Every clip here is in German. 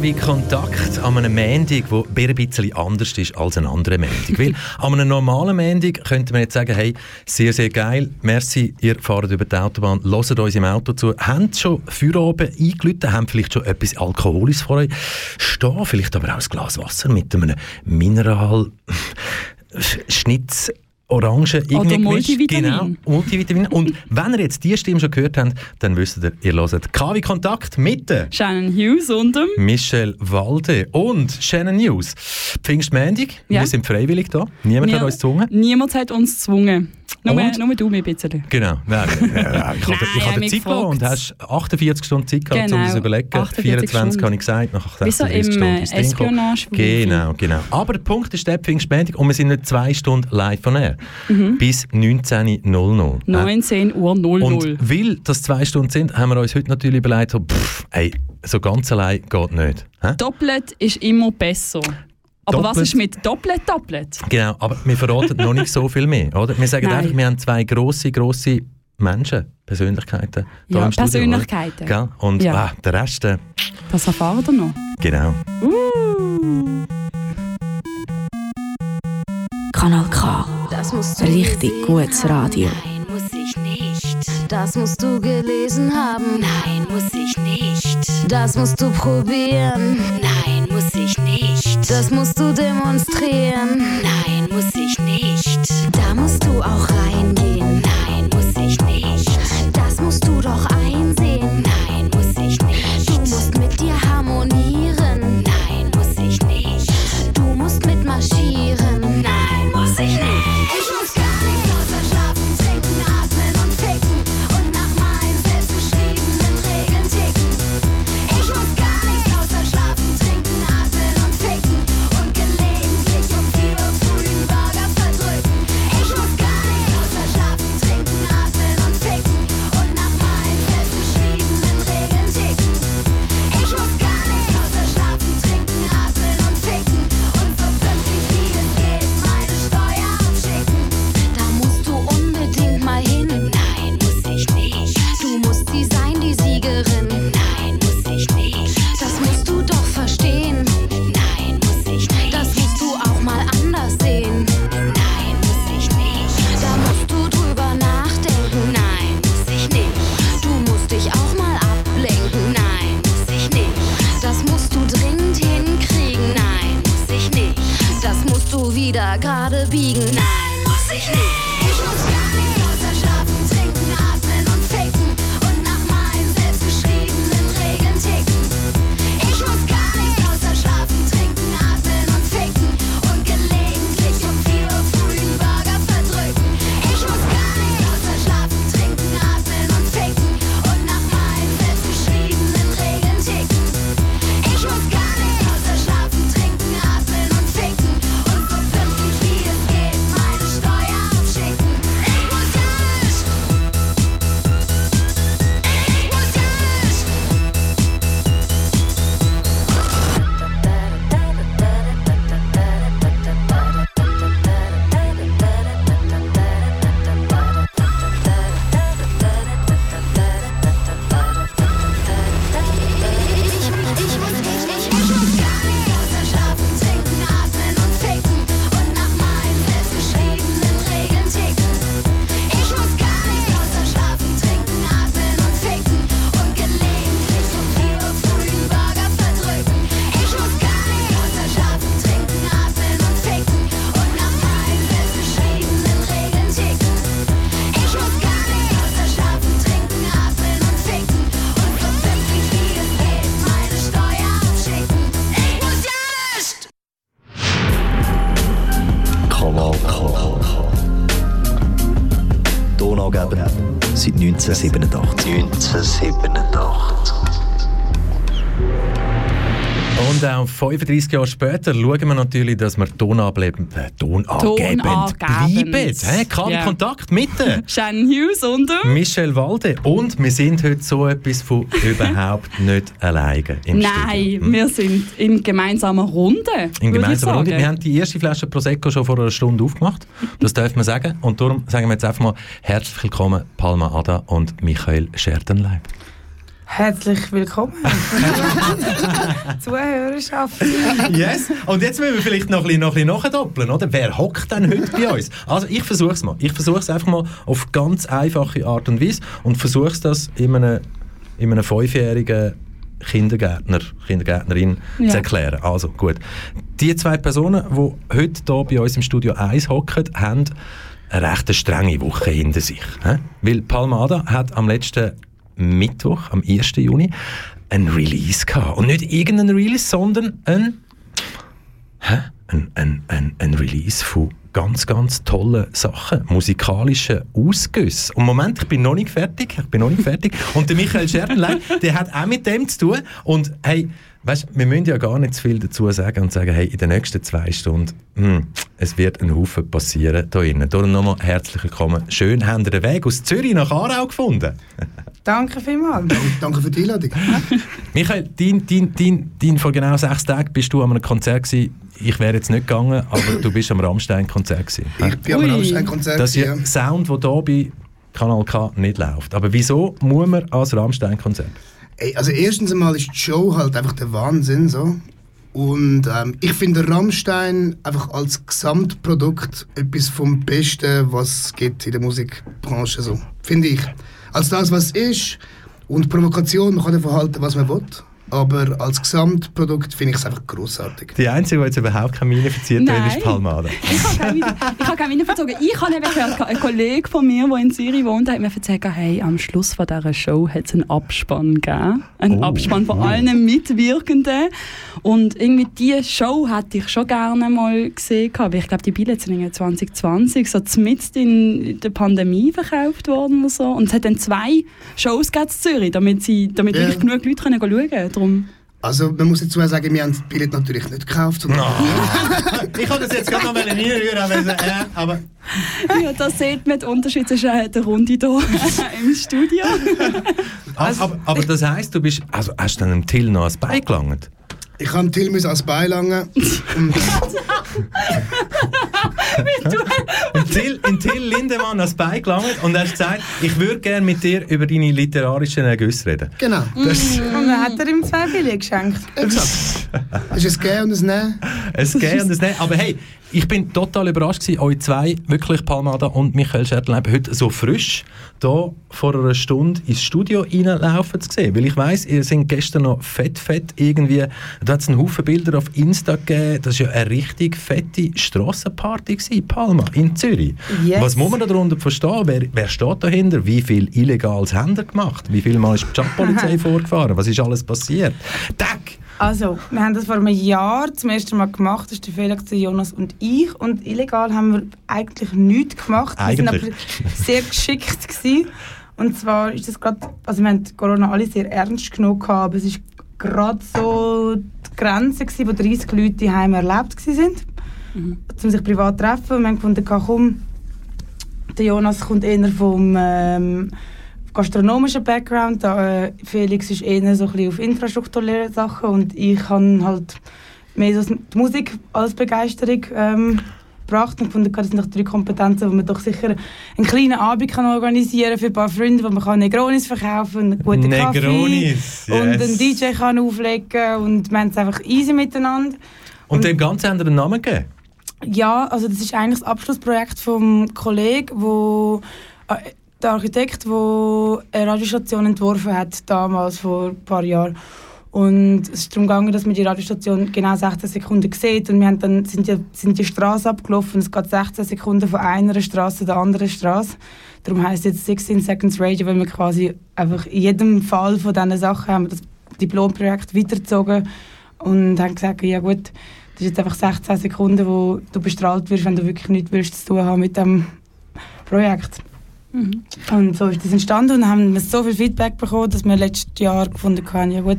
wie Kontakt an einem Montag, der ein bisschen anders ist als ein anderer Montag. Weil an einem normalen Montag könnte man jetzt sagen, hey, sehr, sehr geil, merci, ihr fahrt über die Autobahn, hört uns im Auto zu, habt schon Feierabend eingelütet, habt vielleicht schon etwas Alkoholisches vor euch? Stehen, vielleicht aber auch ein Glas Wasser mit einem Mineral... Schnitz Orange irgendwie Oder Multivitamin. Genau, Multivitamin. Und wenn ihr jetzt die Stimme schon gehört habt, dann wisst ihr, ihr hört KW Kontakt mit Shannon Hughes und dem Michelle Walde und Shannon News. Pfingstmendig, Ja. wir sind freiwillig da. Niemand hat Ja. uns gezwungen. Niemand hat uns gezwungen. Nur, nur du mir ein bisschen. Genau. Nein, äh, äh, ich habe Nein, ich Zeit gehabt und hast 48 Stunden Zeit gehabt, um Genau, das zu überlegen. 48 24 Stunden. habe ich gesagt, nach Wie so 36 im, Stunden äh, ins Ding gekommen. Espionage- Genau, genau. Aber der Punkt ist der Pfingstmendig und wir sind nicht zwei Stunden live von air. Mhm. Bis 19.00. 19 Uhr 00. Und weil das zwei Stunden sind, haben wir uns heute natürlich überlegt, so, pff, ey, so ganz allein geht nicht. Hä? Doppelt ist immer besser. Aber was Doppelt- ist mit Doppelt Doppelt? Genau, aber wir verraten noch nicht so viel mehr, oder? Wir sagen Nein. einfach, wir haben zwei grosse, grosse Menschen, Persönlichkeiten Ja, im Studio. Persönlichkeiten. Oder? Gell? Und Ja. ah, der Rest, äh, Das erfahren wir noch. genau. Kanal K. Das musst du Richtig gutes haben. Radio. Nein, muss ich nicht. Das musst du gelesen haben. Nein, muss ich nicht. Das musst du probieren. Nein, nicht. Das musst du demonstrieren. Nein, muss ich nicht. Da musst du auch reingehen. Nein, muss ich nicht. Das musst du doch einsehen. Nein, muss ich nicht. Du musst mit dir harmonieren. Nein, muss ich nicht. Du musst mitmarschieren. Nein, muss ich nicht. Musst du wieder gerade biegen. Nein, 35 Jahre später schauen wir natürlich, dass wir tonangebend äh, tonangebend Tonangebend. bleiben. Hey, Kavi Ja. Kontakt mit Shannon Hughes und Michelle Walde. Und wir sind heute so etwas von überhaupt nicht alleine im Nein. Hm? wir sind in gemeinsamer Runde. In gemeinsamer Runde. Wir haben die erste Flasche Prosecco schon vor einer Stunde aufgemacht. Das darf man sagen. Und darum sagen wir jetzt einfach mal herzlich willkommen, Palma Ada und Michael Schertenleib. Herzlich willkommen. Zuhörerschaft. Yes. Und jetzt müssen wir vielleicht noch ein bisschen, noch ein bisschen nachdoppeln, oder? Wer hockt denn heute bei uns? Also ich versuche es mal. Ich versuche es einfach mal auf ganz einfache Art und Weise und versuche das in einem, in einem fünfjährigen Kindergärtner, Kindergärtnerin Ja. zu erklären. Also gut. Die zwei Personen, die heute hier bei uns im Studio 1 hocken, haben eine recht strenge Woche hinter sich. Weil Palmada hat am letzten Mittwoch, am 1. Juni, ein Release gehabt. Und nicht irgendein Release, sondern ein Hä? Ein, ein, ein, ein Release von ganz, ganz tollen Sachen, musikalischen Ausgüssen. Und Moment, ich bin noch nicht fertig, ich bin noch nicht fertig. Und der Michael Schertenlein, der hat auch mit dem zu tun. Und hey, weißt, wir müssen ja gar nicht zu viel dazu sagen und sagen, hey, in den nächsten zwei Stunden, hm, es wird ein Haufen passieren da drinnen. Darum nochmal herzlich willkommen. Schön, habt ihr den Weg aus Zürich nach Aarau gefunden. Danke vielmals. Danke für die Einladung. Michael, dein, dein, dein, dein, vor genau sechs Tagen bist du an einem Konzert gewesen. Ich wäre jetzt nicht gegangen, aber du bist am Rammstein-Konzert gewesen. Ich bin am. Rammstein-Konzert. Das ist ja. ein Sound, der hier bei Kanal K nicht läuft. Aber wieso muss man als Rammstein-Konzert? Ey, also erstens einmal ist die Show halt einfach der Wahnsinn so. Und ähm, ich finde Rammstein einfach als Gesamtprodukt etwas vom Besten, was es gibt in der Musikbranche. So. Finde ich. Als das, was ist. Und Provokation, man kann davon halten, was man will. Aber als Gesamtprodukt finde ich es einfach großartig. Die Einzige, die jetzt überhaupt keine Miene verzieht hat, Nein. ist Palmada. Ich habe keine ich habe keine Weine verzogen. Ich habe eben gehört, ein Kollege von mir, der in Zürich wohnt, hat mir erzählt, hey, am Schluss von dieser Show hat es einen Abspann gegeben. Einen Oh. Abspann von allen Mitwirkenden. Und irgendwie diese Show hätte ich schon gerne mal gesehen. Weil ich glaube, die Billets sind irgendwie 2020 so mitten in der Pandemie verkauft worden oder so. Und es hat dann zwei Shows in Zürich, damit, sie, damit Ja. wirklich genug Leute können schauen können. Darum Also man muss dazu sagen, wir haben das Billett natürlich nicht gekauft. sondern- ich habe das jetzt gerade noch mal reinrühren, aber, aber Ja, da sieht man den Unterschied zwischen der Runde hier im Studio. aber, aber das heisst, du bist, also hast du dann dem Till noch ans Bein gelangt? Ich habe Till müssen als Beilangen. Und Till, im Till Lindemann ans Bein gelangt und hast gesagt, ich würde gerne mit dir über deine literarischen Ergüsse reden. genau. Das, Und dann hat er ihm zwei Billionen geschenkt. Exakt. Es ist ein Gehen und ein Nehmen. Es geht und es nicht. Aber hey, ich bin total überrascht gewesen, euch zwei, wirklich Palmada und Michael Schertleib, heute so frisch da vor einer Stunde ins Studio reinlaufen zu sehen. Weil ich weiss, ihr sind gestern noch fett, fett irgendwie, da hat es einen Haufen Bilder auf Insta gegeben, das war ja eine richtig fette Strassenparty gewesen, Palma, in Zürich. Yes. Was muss man darunter verstehen? Wer, wer steht dahinter? Wie viel Illegales haben ihr gemacht? Wie viel Mal ist die Stadtpolizei vorgefahren? Was ist alles passiert? Tag! Also, wir haben das vor einem Jahr zum ersten Mal gemacht. Das ist der Felix, der Jonas und ich. Und illegal haben wir eigentlich nichts gemacht. Wir Eigentlich. sind aber sehr geschickt gewesen. Und zwar ist das gerade, also wir haben Corona alle sehr ernst genommen, aber es ist gerade so die Grenze gewesen, wo 30 Leute daheim erlebt gewesen sind, um sich privat zu treffen. Und wir haben gefunden, komm, der Jonas kommt eher vom ähm, gastronomischen Background. Äh, Felix ist eher so ein bisschen auf infrastrukturelle Sachen und ich habe halt mehr so die Musik als Begeisterung ähm, gebracht und gefunden, das sind doch drei Kompetenzen, wo man doch sicher einen kleinen Abend kann organisieren für ein paar Freunde, wo man kann Negronis verkaufen, einen guten Kaffee Negronis, und yes. einen DJ kann auflegen und wir haben es einfach easy miteinander. Und dem Ganzen haben wir einen Namen gegeben? Ja, also das ist eigentlich das Abschlussprojekt vom Kollegen, wo äh, der Architekt, der eine Radiostation entworfen hat damals vor ein paar Jahren. Und es ist darum gegangen, dass man die Radiostation genau 16 Sekunden sieht und wir haben dann sind die, sind die Straße abgelaufen. Es geht 16 Sekunden von einer Straße zur anderen Straße. Darum heißt es jetzt 16 Seconds Radio, weil wir quasi einfach in jedem Fall von diesen Sachen haben wir das Diplomprojekt weitergezogen und haben gesagt, ja gut, das ist jetzt einfach 16 Sekunden, wo du bestrahlt wirst, wenn du wirklich nichts willst zu tun haben mit dem Projekt. Und so ist das entstanden und haben wir so viel Feedback bekommen, dass wir letztes Jahr gefunden haben, ja gut,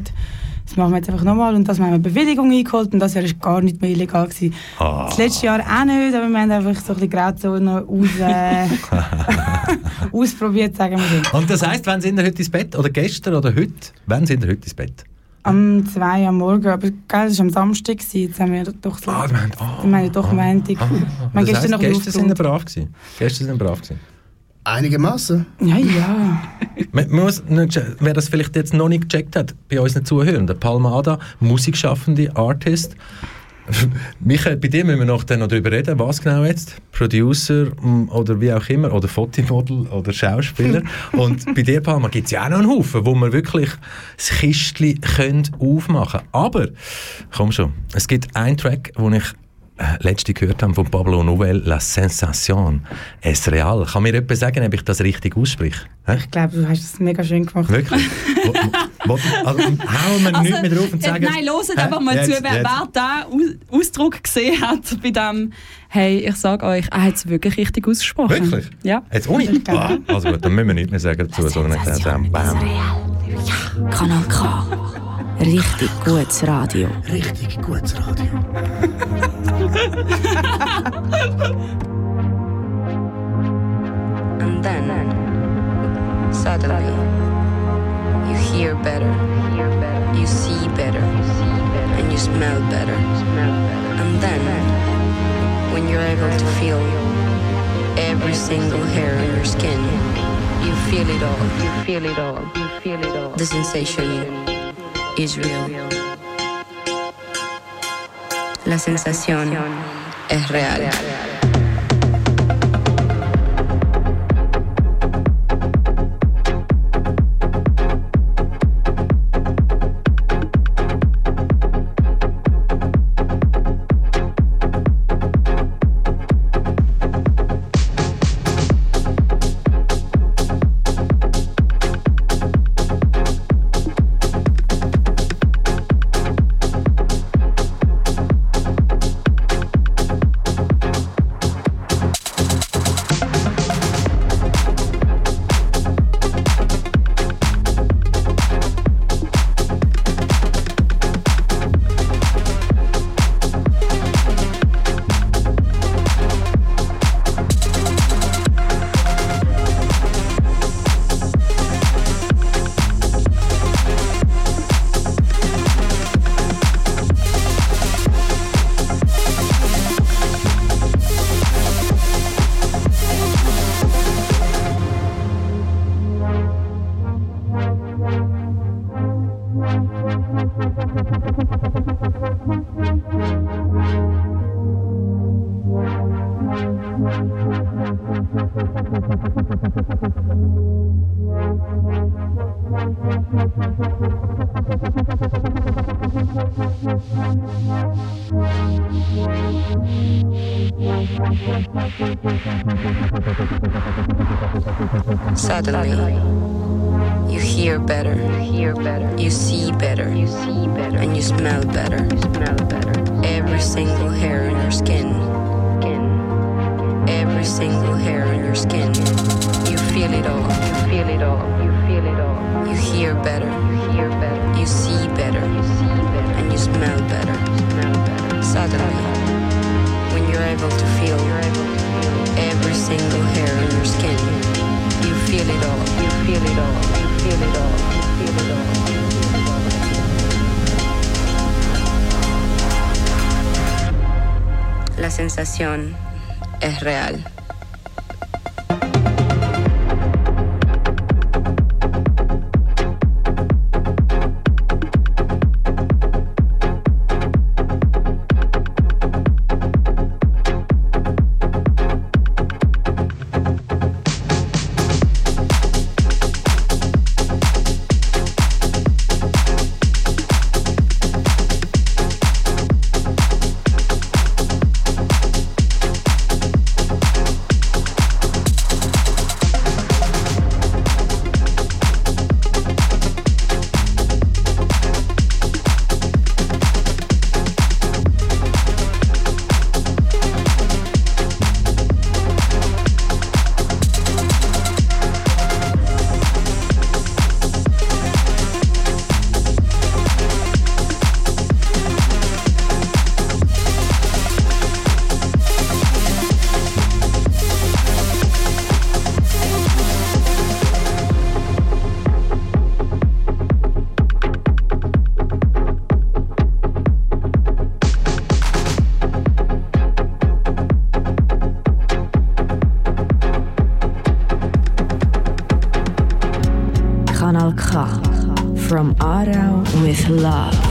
das machen wir jetzt einfach nochmal. Und das haben wir eine Bewilligung eingeholt und das Jahr war gar nicht mehr illegal. Gewesen. Ah. Das letzte Jahr auch nicht, aber wir haben einfach so ein bisschen Grauzone aus, äh, ausprobiert, sagen wir so. Und das heisst, wann sind ihr heute ins Bett? Oder gestern oder heute? Wann sind ihr heute ins Bett? Am 2 am Morgen, aber gell, das war am Samstag, gewesen. jetzt haben wir doch so... Ah, wir haben, ah, wir haben ja doch Montag. ah, Wir ah. Das gestern noch heisst, gestern sind wir brav gewesen. Gestern sind wir brav gewesen. Einigermaßen. Ja, ja. Man man muss nicht, wer das vielleicht jetzt noch nicht gecheckt hat, bei unseren Zuhörenden, Palmada, Musikschaffende, Artist. Michael, bei dir müssen wir noch, dann noch darüber reden, was genau jetzt? Producer mm, oder wie auch immer, oder Fotomodel oder Schauspieler. Und bei dir, Palma, gibt es ja auch noch einen Haufen, wo wir wirklich das Kistchen können aufmachen können. Aber, komm schon, es gibt einen Track, den ich äh, letzte gehört habe von Pablo Nouvel, La Sensation es real. Kann mir jemand sagen, ob ich das richtig ausspreche? Hä? Ich glaube, du hast es mega schön gemacht. Wirklich? also, hauen wir nicht mehr drauf und äh, sagen... nein, hört einfach mal Jetzt, zu, wer, wer diesen Aus Ausdruck gesehen hat bei dem, hey, ich sage euch, er hat es wirklich richtig ausgesprochen. Wirklich? Ja. Jetzt ohne? Also gut, dann müssen wir nichts mehr sagen dazu, sondern ich sage, bam. Kanal K. Richtig gutes Radio. Richtig gutes Radio. And then, suddenly, hear better, you see better, and you smell better. And then, when you're able to feel every single hair on your skin, you feel it all, you feel it all, you feel it all. The sensation is real. La sensación es real. from Arau with love.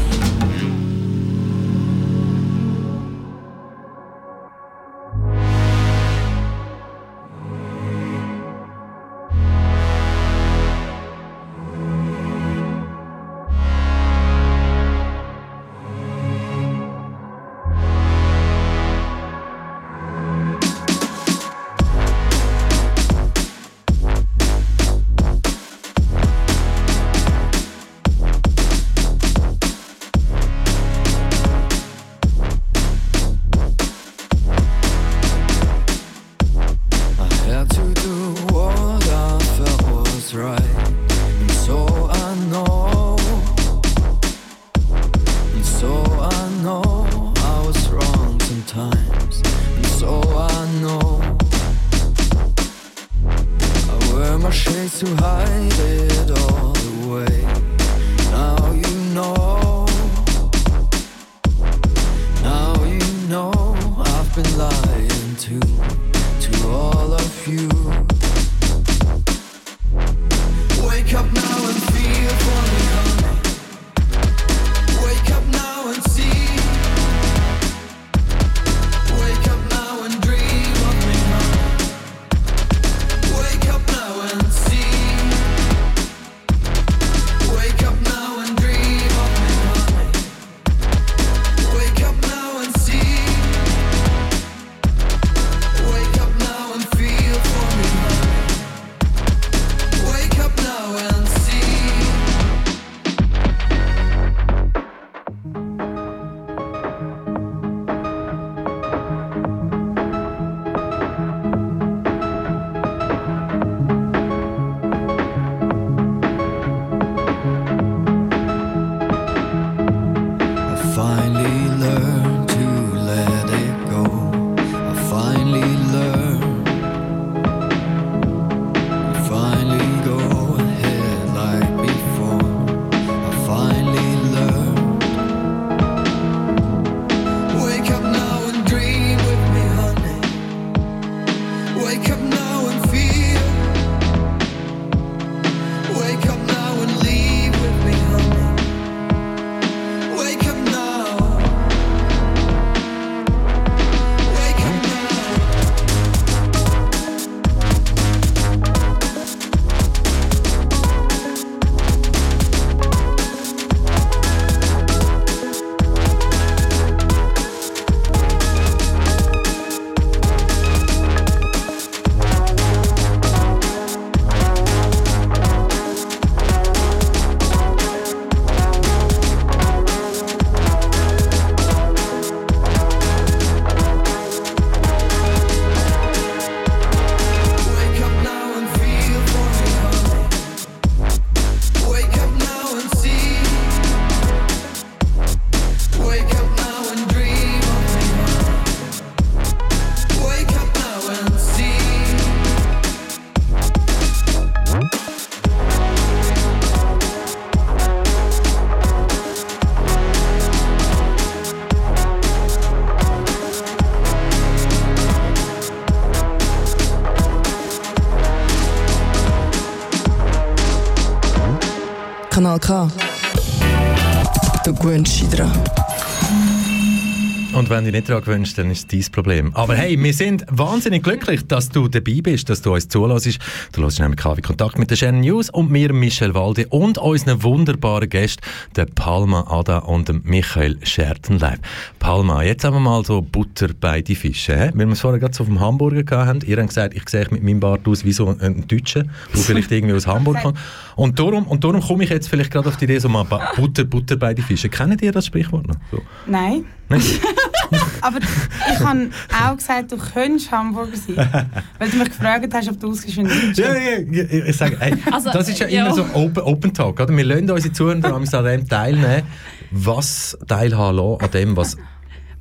Kanal K. Gewöhnst dich dran. Und wenn du nicht daran gewünscht, dann ist es dein Problem. Aber hey, wir sind wahnsinnig glücklich, dass du dabei bist, dass du uns zulässt. Du hörst nämlich KW Kontakt mit der Shannon News und mir, Michel Walde und unseren wunderbaren Gästen, der Palma Ada und dem Michael Schertenleib. Palma, jetzt haben wir mal so Butter bei die Fische. He? Weil wir es vorher gerade so auf dem Hamburger gehabt. Ihr habt gesagt, ich sehe mit meinem Bart aus wie so ein Deutscher, der vielleicht irgendwie aus Hamburg kommt. Und darum, und darum komme ich jetzt vielleicht gerade auf die Idee, so mal Butter, Butter bei die Fische. Kennt ihr das Sprichwort noch? So. Nein. Aber ich habe auch gesagt, du könntest Hamburger sein. weil du mich gefragt hast, ob du wie ein Ja, ja, ja, ich sage, hey, Also, das ist ja, ja. immer so Open, Open Talk. Oder? Wir lassen unsere Zuhörer an dem teilnehmen, was teilhaben lassen an dem, was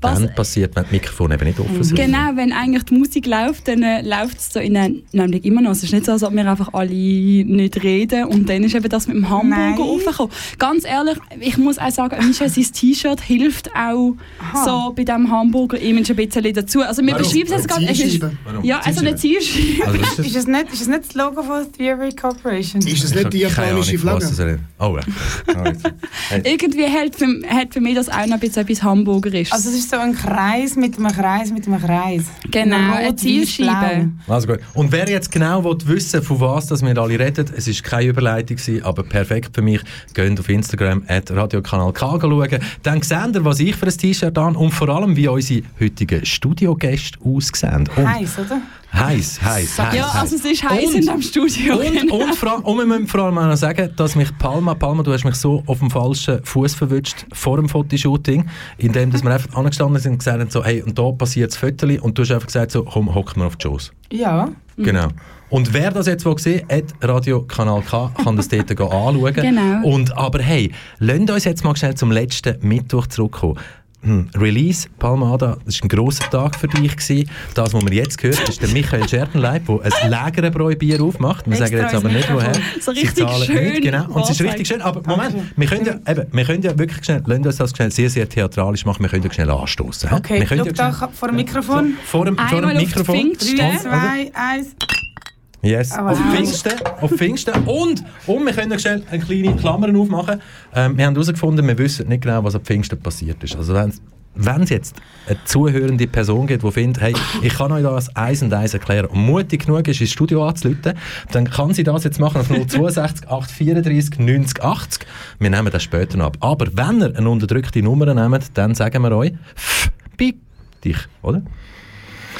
Was- dann passiert, wenn die Mikrofone eben nicht offen sind. Genau, wenn eigentlich die Musik läuft, dann äh, läuft es so in nämlich immer noch. Es ist nicht so, als ob wir einfach alle nicht reden und dann ist eben das mit dem Hamburger aufgekommen. Ganz ehrlich, ich muss auch sagen, Mischa, sein T-Shirt hilft auch Aha. so bei diesem Hamburger Image ein bisschen dazu. Also wir beschreiben es jetzt gerade. es ist-? Warum? Ja, also eine Zielscheibe. Also, ist Ist es nicht, ist es nicht das Logo von Theory Corporation? Ist das Ich nicht die japanische Flagge? das ist. Oh, ja. Irgendwie hat für, hat für mich das auch noch ein bisschen etwas Hamburgerisches. Also es ist so ein Kreis mit einem Kreis mit einem Kreis. Genau, eine Zielscheibe. Also gut. Und wer jetzt genau will wissen von was das wir alle reden, es ist keine Überleitung, gewesen, aber perfekt für mich, geht auf Instagram at Radiokanal K schauen. Dann seht ihr, was ich für ein T-Shirt an und vor allem, wie unsere heutigen Studiogäste aussehen. Und Heiß, oder? Heiß, heiß, heiß. ja, also es ist heiß Und- in diesem Studio. Und, genau. und, vor, und wir müssen vor allem auch noch sagen, dass mich Palma, Palma, du hast mich so auf dem falschen Fuß verwünscht vor dem Fotoshooting, indem dass wir einfach angestanden sind und gesagt haben, so, hey, und da passiert das Foto und du hast einfach gesagt, so, komm, hocken wir auf die Schoß. Ja. Genau. Und wer das jetzt will sehen will, Radio Kanal K, kann das dort anschauen. Genau. Und, aber hey, lasst uns jetzt mal schnell zum letzten Mittwoch zurückkommen. Hm, Release Palmada, das war ein grosser Tag für dich. Gewesen. Das, was man jetzt hört, ist der Michael Schertenleib, der ein Lägerenbräu-Bier aufmacht. Wir sagen jetzt aber nicht, woher. So richtig schön Nicht, genau. Und es ist richtig schön. Aber Moment, wir können, ja, eben, wir können ja wirklich schnell, lasst uns das schnell sehr, sehr theatralisch machen. Wir können ja schnell anstoßen. Okay, wir können ja da vor dem Mikrofon. Vor dem, vor dem Mikrofon. Pfingsten. Drei, Und- zwei, eins. Yes, Aber auf wow. Pfingsten, auf Pfingsten. Und, und wir können schnell eine kleine Klammer aufmachen. Ähm, wir haben herausgefunden, wir wissen nicht genau, was am Pfingsten passiert ist. Also wenn es jetzt eine zuhörende Person gibt, die findet, hey, ich kann euch das eins und eins erklären und mutig genug ist, ins Studio anzuleiten, dann kann sie das jetzt machen auf 062 834 90 80. Wir nehmen das später ab. Aber wenn ihr eine unterdrückte Nummer nehmt, dann sagen wir euch, pff, bei dich, oder?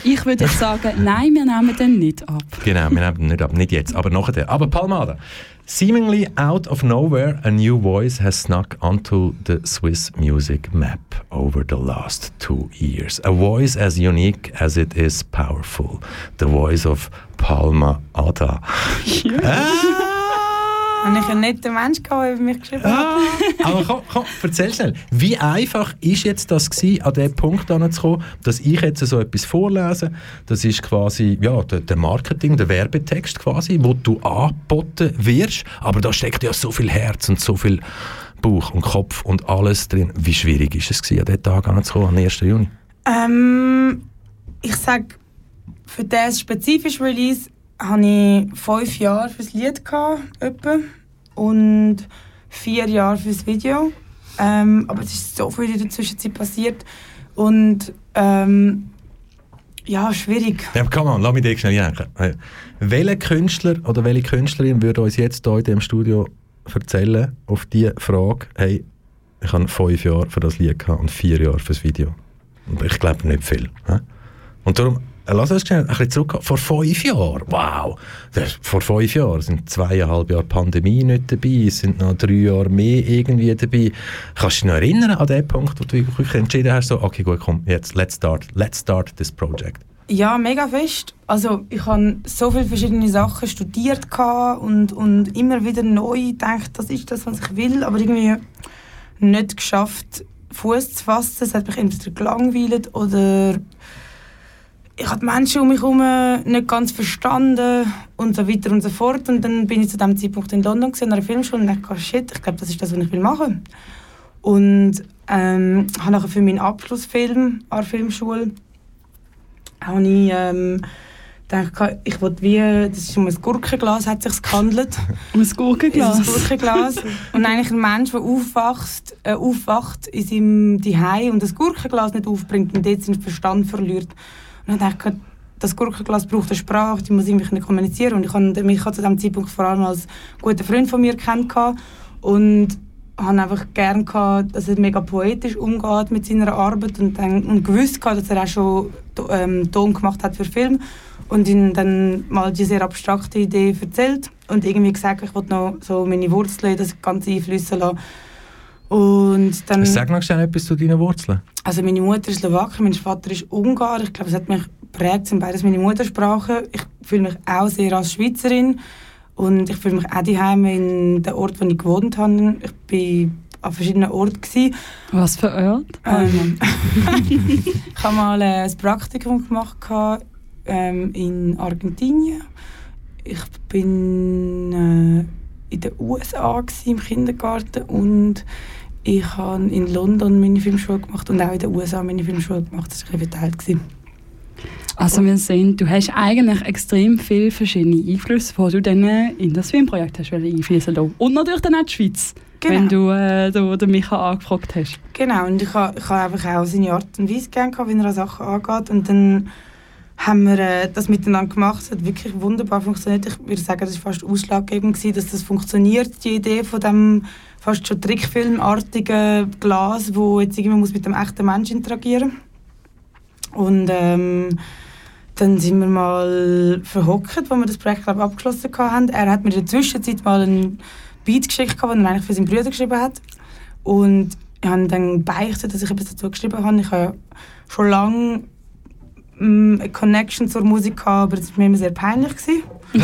Ich würde jetzt sagen, nein, wir nehmen den nicht ab. Genau, wir nehmen ihn nicht ab, nicht jetzt, aber nachher. Aber Palmada. Seemingly out of nowhere, a new voice has snuck onto the Swiss music map over the last two years. A voice as unique as it is powerful. The voice of Palma Ada. Habe ich einen netten Mensch gehabt, der über mich geschrieben hat? Ah, aber komm, komm, erzähl schnell. Wie einfach ist jetzt das gewesen, an den Punkt anzukommen, dass ich jetzt so etwas vorlese? Das ist quasi ja, der, der Marketing, der Werbetext quasi, wo du angeboten wirst. Aber da steckt ja so viel Herz und so viel Bauch und Kopf und alles drin. Wie schwierig ist es gewesen, an den Tag anzukommen, am 1. Juni? Ähm, ich sage, für das spezifische Release hatte ich fünf Jahre fürs Lied gehabt, etwa, und vier Jahre fürs Video. Ähm, aber es ist so viel in der Zwischenzeit passiert und ähm, ja, schwierig. Ja, komm on, lass mich dich schnell denken. Äh, Welcher Künstler oder welche Künstlerin würde uns jetzt hier in diesem Studio erzählen, auf diese Frage, hey, ich habe fünf Jahre für das Lied gehabt und vier Jahre für das Video. Und ich glaube nicht viel. Und darum, lass uns schnell ein bisschen zurück. Vor fünf Jahren, wow! Vor fünf Jahren sind zweieinhalb Jahre Pandemie nicht dabei, es sind noch drei Jahre mehr irgendwie dabei. Kannst du dich noch erinnern an den Punkt, wo du wirklich entschieden hast, so, okay, gut, komm, jetzt, let's start, let's start this project. Ja, mega fest. Also ich habe so viele verschiedene Sachen studiert und, und immer wieder neu gedacht, das ist das, was ich will, aber irgendwie nicht geschafft, Fuß zu fassen. Es hat mich entweder gelangweilt oder ich habe die Menschen um mich herum nicht ganz verstanden und so weiter und so fort. Und dann bin ich zu dem Zeitpunkt in London an einer Filmschule und dachte, shit, ich glaube, das ist das, was ich will machen. Und ähm, habe nachher für meinen Abschlussfilm an der Filmschule habe ich ähm, gedacht, ich wollte wie, das ist um ein Gurkenglas, hat sich gehandelt. Um ein Gurkenglas. Ein Gurkenglas. und eigentlich ein Mensch, der aufwacht, äh, aufwacht in seinem Zuhause und das Gurkenglas nicht aufbringt und dort seinen Verstand verliert. Und dann dachte ich, das Gurkenglas braucht eine Sprache, die muss irgendwie kommunizieren. Und ich habe mich zu diesem Zeitpunkt vor allem als guter Freund von mir kennt und habe einfach gerne gehabt, dass er mega poetisch umgeht mit seiner Arbeit und, dann, und gewusst gehabt, dass er auch schon ähm, Ton gemacht hat für Film und ihm dann mal die sehr abstrakte Idee erzählt und irgendwie gesagt, ich wollte noch so meine Wurzeln das Ganze einfließen lassen. Und dann, Sag noch schnell etwas zu deinen Wurzeln. also meine Mutter ist Slowakei, mein Vater ist Ungar. Ich glaube, es hat mich geprägt, sind beides meine Muttersprachen. Ich fühle mich auch sehr als Schweizerin und ich fühle mich auch daheim in dem Ort, wo ich gewohnt habe. Ich bin an verschiedenen Orten. Gewesen. Was für Ort? Ähm, ich habe mal äh, ein Praktikum gemacht ähm, in Argentinien. Ich bin äh, in den USA gewesen, im Kindergarten und ich habe in London meine Filmschule gemacht und auch in den USA meine Filmschule gemacht. Das war ein verteilt. Gewesen. Also wir sehen, du hast eigentlich extrem viele verschiedene Einflüsse, die du dann in das Filmprojekt hast einfließen lassen. Und natürlich dann auch die Schweiz, Genau. wenn du äh, den Micha angefragt hast. Genau, und ich habe ich ha einfach auch seine Art und Weise gerne wie er an Sachen angeht. Und dann haben wir äh, das miteinander gemacht. Es hat wirklich wunderbar funktioniert. Ich würde sagen, das war fast ausschlaggebend, gewesen, dass das funktioniert, die Idee von dem fast schon Trickfilmartigen Glas, wo jetzt irgendwie muss mit dem echten Mensch interagieren Und ähm, dann sind wir mal verhockt, wo wir das Projekt glaub, abgeschlossen haben. Er hat mir in der Zwischenzeit mal einen Beat geschickt, den er eigentlich für seinen Bruder geschrieben hat. Und ich habe dann beichtet, dass ich etwas dazu geschrieben habe. Ich habe schon lange mm, eine Connection zur Musik gehabt, aber das war mir immer sehr peinlich. Gewesen.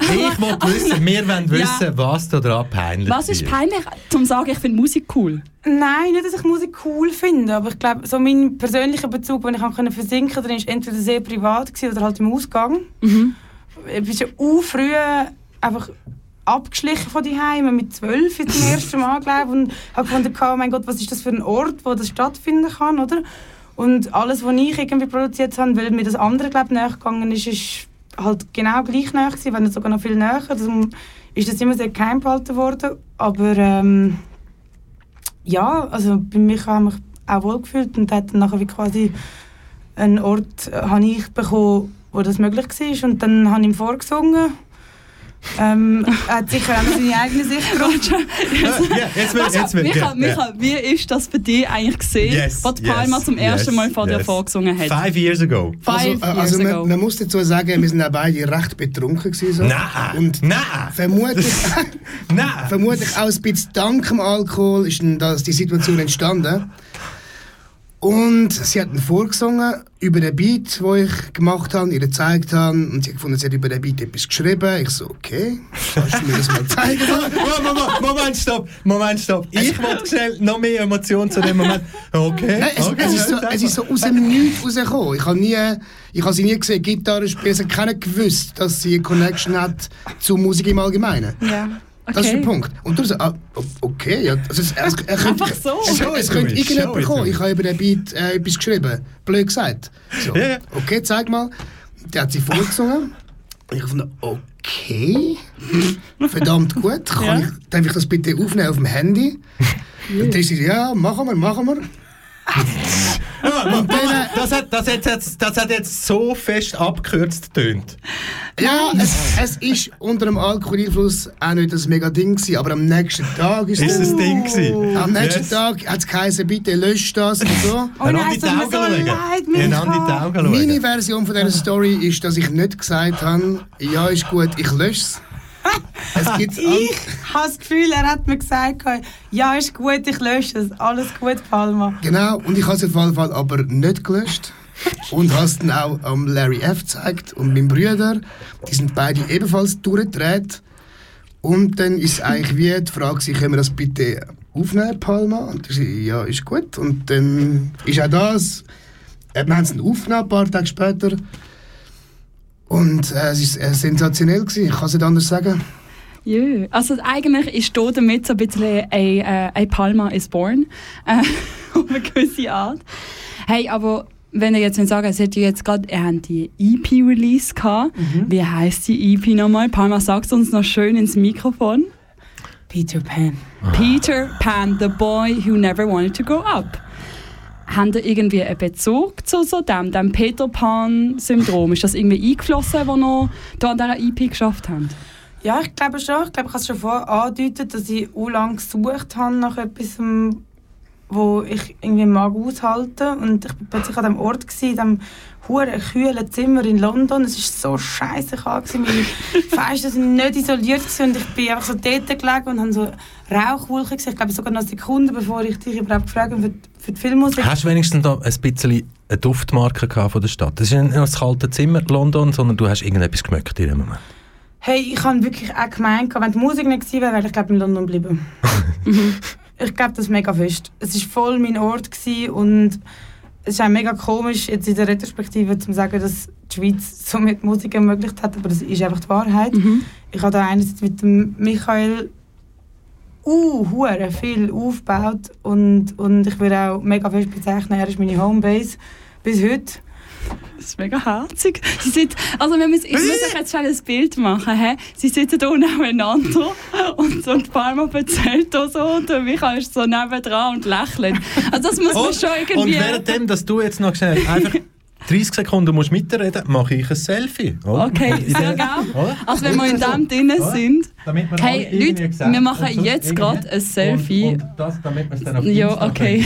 Ich wollte wissen, wir wollen Ja. wissen, was da dran peinlich Was ist peinlich, zum sagen, ich finde Musik cool? Nein, nicht, dass ich Musik cool finde, aber ich glaube, so mein persönlicher Bezug, den ich kann versinken konnte, war entweder sehr privat gewesen oder halt im Ausgang. Ich bin schon u früh einfach abgeschlichen von die Heime mit zwölf zum ersten Mal glaube und habe gefunden, oh mein Gott, was ist das für ein Ort, wo das stattfinden kann, oder? Und alles, was ich irgendwie produziert habe, weil mir das andere glaube näher gegangen ist, ist halt genau gleich näher gewesen, wenn nicht sogar noch viel näher. Darum ist das immer sehr geheim behalten worden, aber ähm, ja, also bei mir habe ich mich auch wohl gefühlt und hat dann nachher wie quasi einen Ort äh, habe ich bekommen, wo das möglich war und dann habe ich ihm vorgesungen. Ähm, er hat sicher auch seine eigene Sicht gehabt. Ja, jetzt wird, Also, jetzt wird, Micha, ja, Micha, wie ist das für dich eigentlich gesehen, Yes, was Palma yes, zum ersten yes, Mal vor dir yes. vorgesungen hat? Five years ago. Five Also, years also ago. man, man muss dazu sagen, wir sind auch beide recht betrunken gewesen. So. Nein, Und nein, vermutlich, nein. vermutlich auch ein bisschen dank dem Alkohol ist das, die Situation entstanden. Und sie hat dann vorgesungen über den Beat, den ich gemacht habe, ihr gezeigt habe. Und sie hat gefunden, sie hat über den Beat etwas geschrieben. Ich so, okay, kannst du mir das mal zeigen? Moment, Moment, Moment, stopp, Moment, stopp. Ich wollte schnell noch mehr Emotionen zu dem Moment. Okay, Nein, es, okay. es, ist so, es ist so aus dem Nichts rausgekommen. Ich habe nie, ich habe sie nie gesehen, Gitarre spielen. Sie hat keiner gewusst, dass sie eine Connection hat zur Musik im Allgemeinen. ja. Das ist der Okay. Punkt. Und du so, ah, okay, ja. Also, es, es, er könnte, Einfach so. Es, Show es könnte irgendjemand kommen. me. Ich habe über den Beat äh, etwas geschrieben. Blöd gesagt. So, Ja, ja. okay, zeig mal. Der hat sie vorgesungen. Und ich habe gefunden, okay, verdammt gut. Kann Ja. ich, darf ich das bitte aufnehmen auf dem Handy? Und dann ist sie, ja, machen wir, machen wir. Und dann, das, hat, das, hat jetzt, das hat jetzt so fest abgekürzt tönt. Ja, es, es ist unter dem Alkoholeinfluss auch nicht das mega Ding gewesen, aber am nächsten Tag ist, Ist es... das Ding gewesen? Am nächsten Yes. Tag hat es geheißen, bitte löscht das und so. Oh nein, in es die tut mir so leid, Micha. Meine. Version von dieser Story ist, dass ich nicht gesagt habe, ja, ist gut, ich lösche es. Ich habe das Gefühl, er hat mir gesagt, ja, ist gut, ich lösche es. Alles gut, Palma. Genau, und ich habe es auf jeden Fall aber nicht gelöscht. Und habe es dann auch am Larry F. gezeigt und meinem Bruder. Die sind beide ebenfalls durchgedreht. Und dann ist eigentlich wie die Frage, können wir das bitte aufnehmen, Palma? Und ich so, ja, ist gut. Und dann ist auch das. äh, Wir haben es dann aufgenommen, ein paar Tage später. Und äh, es war äh, sensationell, gewesen. ich kann es nicht anders sagen. Ja, also eigentlich ist hier damit so ein bisschen ein, äh, ein Palma is born. Äh, auf eine gewisse Art. Hey, aber wenn ihr jetzt sagen, es hat ja jetzt gerade, ihr habt die EP-Release gehabt. Wie heisst die EP nochmal? Palma, sagst uns noch schön ins Mikrofon. Peter Pan. Peter Pan, the boy who never wanted to grow up. Habt ihr irgendwie einen Bezug zu so dem, dem Peter Pan-Syndrom? Ist das irgendwie eingeflossen, wo noch da an dieser EP geschafft habt? Ja, ich glaube schon. Ich glaube, ich habe es schon vorher angedeutet, dass ich auch lange gesucht habe nach etwas, ähm, wo ich irgendwie mag aushalten. Und ich war plötzlich an dem Ort, gewesen, in diesem hure kühlen Zimmer in London. Es war so scheiße kalt. gewesen. Meine Fenster waren nicht isoliert und ich bin einfach so dort gelegen und habe so Rauchwolken gesehen. Ich glaube sogar noch Sekunden, bevor ich dich überhaupt gefragt habe für, die- Filmmusik. Hast du wenigstens da ein bisschen eine Duftmarke gehabt von der Stadt? Das ist nicht nur das kalte Zimmer London, sondern du hast irgendetwas geschmeckt in dem Moment. Hey, ich habe wirklich auch gemeint, wenn die Musik nicht gewesen wäre, wäre ich glaube in London geblieben. ich glaube das mega fest. Es war voll mein Ort und es ist auch mega komisch, jetzt in der Retrospektive zu sagen, dass die Schweiz so mit Musik ermöglicht hat, aber das ist einfach die Wahrheit. Ich habe da einerseits mit dem Michael uh, hure viel aufgebaut und, und ich würde auch mega fest bezeichnen, er ist meine Homebase bis heute. Das ist mega herzig. Sie sind, also wir müssen, ich muss euch jetzt schnell ein Bild machen. He? Sie sitzen hier nebeneinander und, so, und Palmer erzählt da so und Michael ist so nebendran und lächelt. Also das muss man Und, schon und irgendwie... währenddem, dass du jetzt noch schnell einfach 30 Sekunden musst mitreden mache ich ein Selfie. oder? Okay, sehr oder? Also wenn wir in dem drinnen Oder? sind... Damit alle Hey Leute, sehen wir machen jetzt gerade ein Selfie. Und, und das, damit wir es dann auf Ja, Insta okay.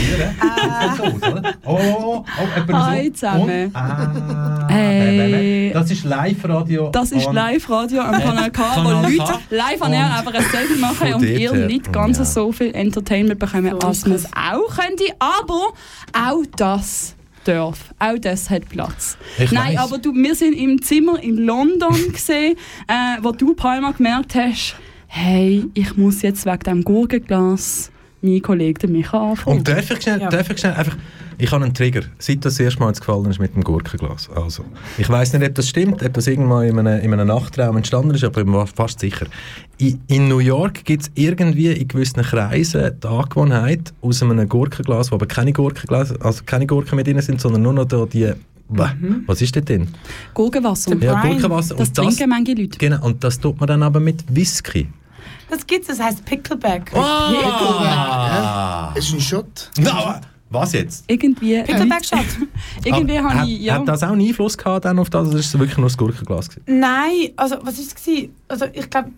so aus, oder? Oh, oh, oh, oh Hi so. zusammen. Und, ah, Hey. Das ist Live-Radio. Das ist Live-Radio am Äh, Kanal K, wo Kanal Leute K. live an air einfach ein Selfie machen und ihr nicht ganz ja. so viel Entertainment bekommen, So als man es. es auch könnte. Aber auch das darf, auch das hat Platz. Ich Nein, weiss. aber du, wir sind im Zimmer in London gesehen, äh, wo du Palma gemerkt hast, hey, ich muss jetzt wegen dem Gurkenglas meinen Kollegen den Micha anfangen. Und darf ich schnell, Ja. darf ich schnell einfach... Ich habe einen Trigger, seit das erste Mal gefallen ist mit dem Gurkenglas. Also, ich weiß nicht, ob das stimmt, ob das irgendwann in einem, in einem Nachtraum entstanden ist, aber ich bin fast sicher. In, in New York gibt es irgendwie in gewissen Kreisen die Angewohnheit, aus einem Gurkenglas, wo aber keine Gurkenglas, also keine Gurken mit drin sind, sondern nur noch da die... Bäh, Was ist das denn? Gurkenwasser. Ja. Gurkenwasser. Das und das, trinken manche Leute. genau, und das tut man dann aber mit Whisky. Das gibt's, das heißt Pickleback. Ah! Es ist ein Shot. Na, was jetzt? Irgendwie, Pickleback Shot. irgendwie habe hat, ich... Ja. hat das auch einen Einfluss gehabt dann auf das? Oder ist es wirklich nur das Gurkenglas? Gewesen? Nein, also was war es? Also ich glaube,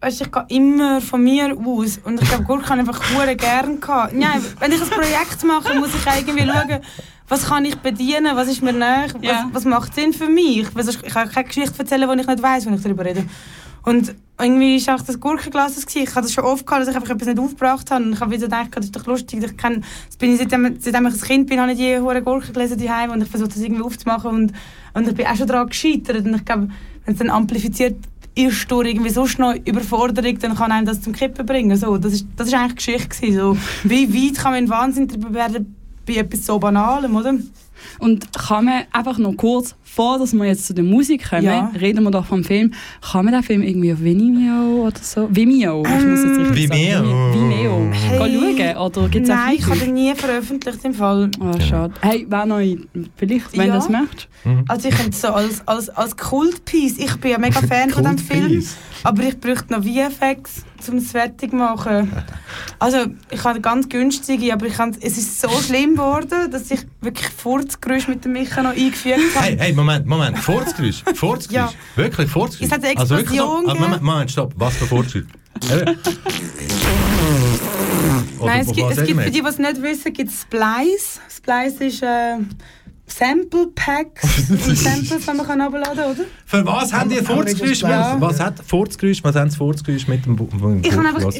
weißt, ich gehe immer von mir aus und ich glaube, Gurken habe ich einfach hure gern gehabt. Nein, wenn ich ein Projekt mache, muss ich irgendwie schauen, was kann ich bedienen, was ist mir näher, was, Ja. was macht Sinn für mich. Ich kann keine Geschichte erzählen, die ich nicht weiß, wenn ich darüber rede. Und irgendwie war auch das Gurkenglas. Ich hatte das schon oft gehabt, dass ich einfach etwas nicht aufgebracht habe. Und ich habe wieder gedacht, das ist doch lustig. Ich kann, bin ich, seitdem, seitdem ich ein Kind bin, habe ich je hure Gurken gelesen daheim und ich versuche das irgendwie aufzumachen. Und, und ich bin auch schon daran gescheitert. Und ich glaube, wenn es dann amplifiziert ist durch irgendwie so schnell Überforderung, dann kann einem das zum Kippen bringen. So, das ist, ist eigentlich die Geschichte. Gewesen. So, wie weit kann man in Wahnsinn darüber werden bei etwas so Banalem, oder? Und kann man einfach noch kurz, vor dass wir jetzt zu der Musik kommen, Ja. reden wir doch vom Film, kann man den Film irgendwie auf Vimeo oder so? Vimeo, ich muss jetzt richtig Vimeo. sagen. Vimeo. Hey. Gehen schauen, oder gibt es Nein, ich habe den nie veröffentlicht im Fall. Oh, schade. Hey, wer noch, vielleicht, wenn Ja. du das möchtest. Also ich finde so als, als, als Kultpiece, ich bin ja mega Fan von dem Film, Kultpiece. Aber ich bräuchte noch VFX, um es fertig zu machen. Also ich habe ganz günstige, aber ich kann, es ist so schlimm geworden, dass ich wirklich Furzgeräusch mit dem Micha noch eingefügt habe. Hey, hey, Moment, Moment. Furzgeräusch. Furzgeräusch. Ja. Wirklich, Furzgeräusch. Es hat eine Also wirklich Explosion gegeben. Moment, Moment, stopp. Was für Furzgeräusch? Oder Nein, es gibt, es gibt für die, die es nicht wissen, gibt es Splice. Splice ist äh, Sample Packs und Samples, die man kann herunterladen kann, oder? Für was haben die Furzgeräusch? Ja. Was hat Furzgeräusch? Was haben sie Furzgeräusch mit dem Bu- Bu- Ich habe einfach,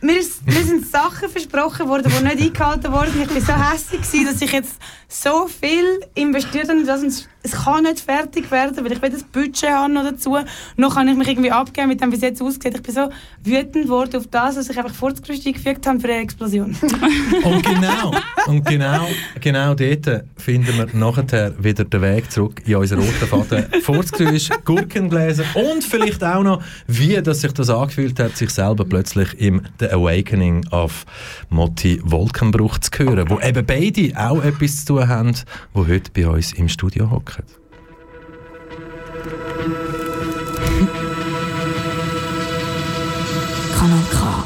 mir, ist, mir sind Sachen versprochen worden, die nicht eingehalten wurden. Ich war so hässlich, dass ich jetzt so viel investiert habe. in das und Es kann nicht fertig werden, weil ich will das Budget haben noch dazu. Noch kann ich mich irgendwie abgeben mit dem, wie es jetzt aussieht. Ich bin so wütend geworden auf das, dass ich einfach Furzgerüst eingefügt habe für eine Explosion. Und genau, und genau, genau dort finden wir nachher wieder den Weg zurück in unseren roten Faden. Furzgeräusch, Gurkengläser und vielleicht auch noch, wie das sich das angefühlt hat, sich selber plötzlich im The Awakening of Motti Wolkenbruch zu hören, wo eben beide auch etwas zu tun haben, wo heute bei uns im Studio hocken. Kanal K.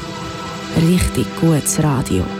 Richtig gutes Radio.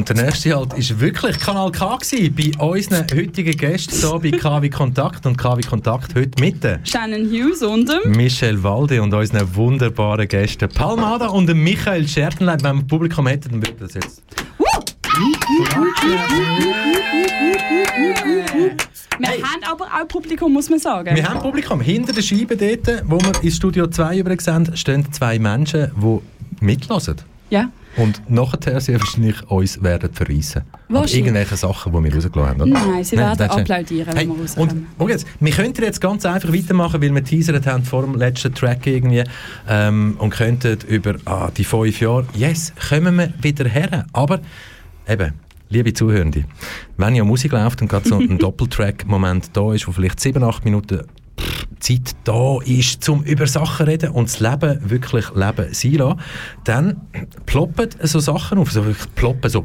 Und der nächste halt ist wirklich Kanal K gewesen, bei unseren heutigen Gästen hier bei KW Kontakt und KW Kontakt heute mit Shannon Hughes und dem Michel Walde und unseren wunderbaren Gästen Palmada und dem Michael Schertenlein. Wenn wir Publikum hätten, dann würde das jetzt... Wir haben aber auch Publikum, muss man sagen. Wir haben Publikum. Hinter der Scheibe dort, wo wir ins Studio 2 übrigens sind, stehen zwei Menschen, die mitlassen. Ja. Und nachher sehr wahrscheinlich uns werden verreissen. Wahrscheinlich. irgendwelche Sachen, die wir rausgelassen haben. Oder? Nein, sie werden das ist- applaudieren, wenn Hey, wir und rauskommen. und jetzt, wir könnten jetzt ganz einfach weitermachen, weil wir teasert haben vor dem letzten Track irgendwie ähm, und könnten über ah, die fünf Jahre, yes, kommen wir wieder her. Aber eben, liebe Zuhörende, wenn ja Musik läuft und gerade so ein Doppeltrack-Moment da ist, wo vielleicht sieben, acht Minuten Zeit da ist, zum über Sachen reden und das Leben wirklich Leben sein lassen, dann ploppen so Sachen auf, so wirklich ploppen so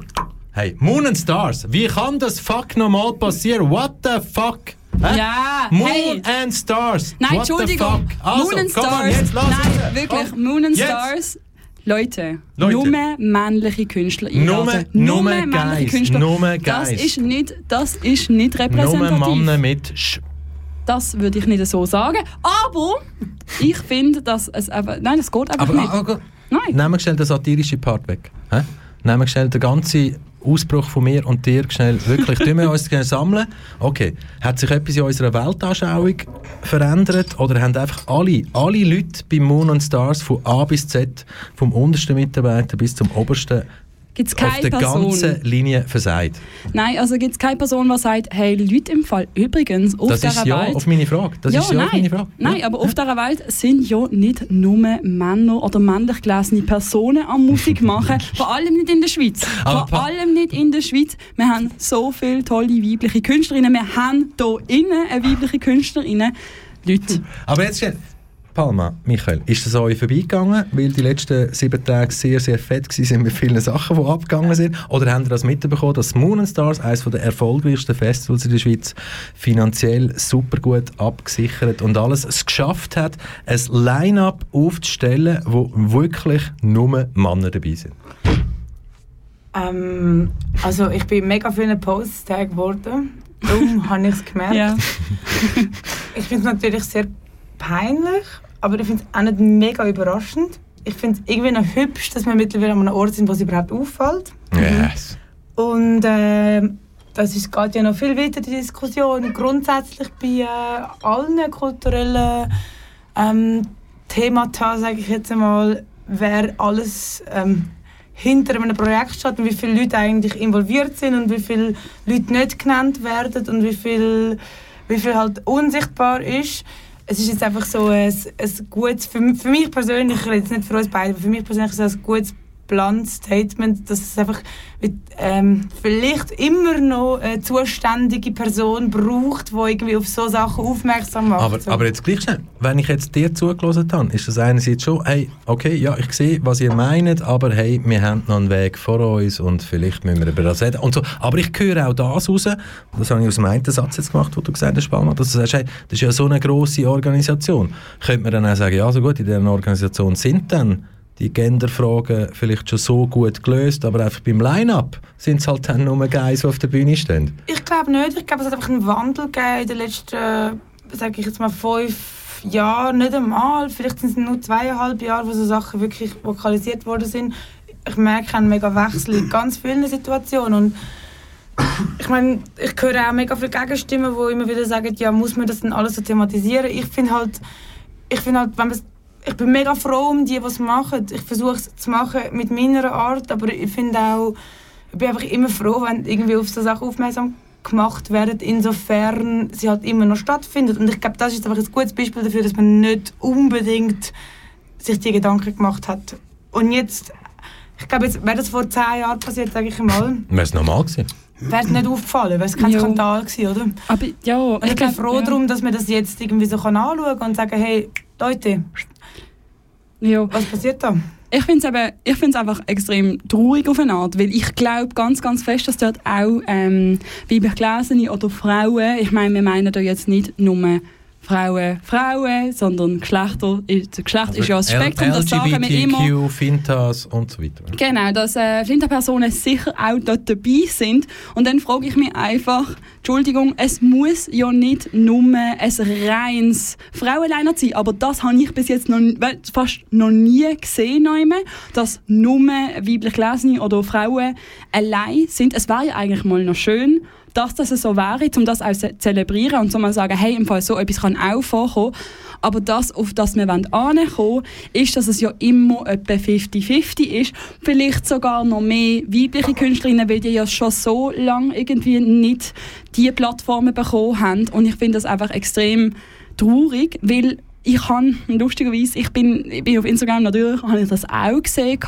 Hey, Moon and Stars, wie kann das fuck nochmal passieren? What the fuck? Hä? Ja, Moon hey. and Stars. Nein, What Entschuldigung. Also, Moon and Stars. On, jetzt Nein, es. wirklich. Komm. Moon and Jetzt. Stars. Leute, Leute. nur männliche Künstler Nur- einladen. nur männliche Guys, Künstler. nur Das ist nicht, das ist nicht Nur repräsentativ. Männer mit Sch Das würde ich nicht so sagen. Aber ich finde, dass es einfach... Nein, es geht einfach Aber nicht. ah, Nein. nehmen wir schnell den satirischen Part weg. Hä? Nehmen wir schnell den ganzen Ausbruch von mir und dir schnell wirklich. Tun wir uns schnell sammeln. Okay, hat sich etwas in unserer Weltanschauung verändert oder haben einfach alle, alle Leute bei Moon and Stars von A bis Z, vom untersten Mitarbeiter bis zum obersten, Gibt es auf keine der Person... ganzen Linie versagt? Nein, also gibt es keine Person, die sagt, hey, Leute im Fall, übrigens, auf Das dieser ist ja Welt... auf meine Frage. Das ja, ist ja nein, auf meine Frage. Nein, aber auf dieser Welt sind ja nicht nur Männer oder männlich gelesene Personen am Musik machen. Vor allem nicht in der Schweiz. Aber Vor allem nicht in der Schweiz. Wir haben so viele tolle weibliche Künstlerinnen. Wir haben hier innen eine weibliche Künstlerin. Leute, Aber jetzt. Palma, Michael, ist das an euch vorbeigegangen, weil die letzten sieben Tage sehr, sehr fett waren mit vielen Sachen, die abgegangen sind? Oder habt ihr das mitbekommen, dass Moon and Stars, eines der erfolgreichsten Festivals in der Schweiz, finanziell super gut abgesichert und alles es geschafft hat, ein Line-Up aufzustellen, wo wirklich nur Männer dabei sind? Ähm, also ich bin mega vielen Posts getaggt geworden. Darum habe ich es gemerkt. Ja. Ich finde es natürlich sehr peinlich, aber ich finde es auch nicht mega überraschend. Ich finde es irgendwie noch hübsch, dass wir mittlerweile an einem Ort sind, wo es überhaupt auffällt. Yes. Und ähm, das ist, geht ja noch viel weiter, die Diskussion. Grundsätzlich bei äh, allen kulturellen ähm, Themata, sage ich jetzt einmal, wer alles ähm, hinter einem Projekt steht und wie viele Leute eigentlich involviert sind und wie viele Leute nicht genannt werden und wie viel, wie viel halt unsichtbar ist. Es ist jetzt einfach so ein, ein gutes, für, für mich persönlich, jetzt nicht für uns beide, aber für mich persönlich ist es ein gutes Plan-Statement, dass es einfach ähm, vielleicht immer noch eine zuständige Person braucht, die irgendwie auf so Sachen aufmerksam macht. Aber, aber jetzt gleich schnell, wenn ich jetzt dir zugelassen habe, ist das einerseits schon, hey, okay, ja, ich sehe, was ihr meint, aber hey, wir haben noch einen Weg vor uns und vielleicht müssen wir über das reden. Und so. Aber ich höre auch das raus, das habe ich aus dem einen Satz jetzt gemacht, wo du gesagt hast, Palma, dass du sagst, hey, das ist ja so eine grosse Organisation. Könnte man dann auch sagen, ja, so gut, in dieser Organisation sind dann die Genderfragen vielleicht schon so gut gelöst, aber einfach beim Line-Up sind es halt dann nur Guys, die auf der Bühne stehen. Ich glaube nicht. Ich glaube, es hat einfach einen Wandel gegeben in den letzten, sage ich jetzt mal, fünf Jahren. Nicht einmal. Vielleicht sind es nur zweieinhalb Jahre, wo so Sachen wirklich vokalisiert worden sind. Ich merke einen mega Wechsel in ganz vielen Situationen. Und ich meine, ich höre auch mega viele Gegenstimmen, die immer wieder sagen, ja, muss man das denn alles so thematisieren? Ich finde halt, ich finde halt, wenn man ich bin mega froh um die, die es machen. Ich versuche es zu machen mit meiner Art, aber ich finde auch, ich bin einfach immer froh, wenn irgendwie auf so Sachen aufmerksam gemacht werden, insofern sie halt immer noch stattfindet. Und ich glaube, das ist einfach ein gutes Beispiel dafür, dass man nicht unbedingt sich die Gedanken gemacht hat. Und jetzt, ich glaube, jetzt wäre das vor zehn Jahren passiert, sage ich mal, Wäre es normal gewesen? wäre es nicht aufgefallen, wäre es kein Ja. Skandal gewesen, oder? aber ja, Und ich, bin glaub, froh ja. darum, dass man das jetzt irgendwie so kann anschauen kann und sagen, hey, Leute, Ja. was passiert da? Ich finde es einfach extrem traurig auf eine Art, weil ich glaube ganz, ganz fest, dass dort auch ähm, weiblich Gelesene oder Frauen, ich meine, wir meinen da jetzt nicht nur Frauen, Frauen, sondern Geschlechter, ist- Geschlecht ist ja ein Spektrum, das sagen wir immer. Fintas und so weiter. Genau, dass äh, Flinterpersonen sicher auch dort dabei sind. Und dann frage ich mich einfach, Entschuldigung, es muss ja nicht nur ein reines Frauenliner sein, aber das habe ich bis jetzt noch, fast noch nie gesehen, dass nur weiblich Gelesene oder Frauen allein sind. Es wäre ja eigentlich mal noch schön, dass das so wäre, um das auch zu zelebrieren und so mal sagen, hey, im Fall so etwas kann auch vorkommen. Aber das, auf das wir ankommen ist, dass es ja immer etwa 50-50 ist. Vielleicht sogar noch mehr weibliche Künstlerinnen, weil die ja schon so lange irgendwie nicht die Plattformen bekommen haben. Und ich finde das einfach extrem traurig, weil ich kann lustigerweise, ich bin, ich bin auf Instagram natürlich, habe ich das auch gesehen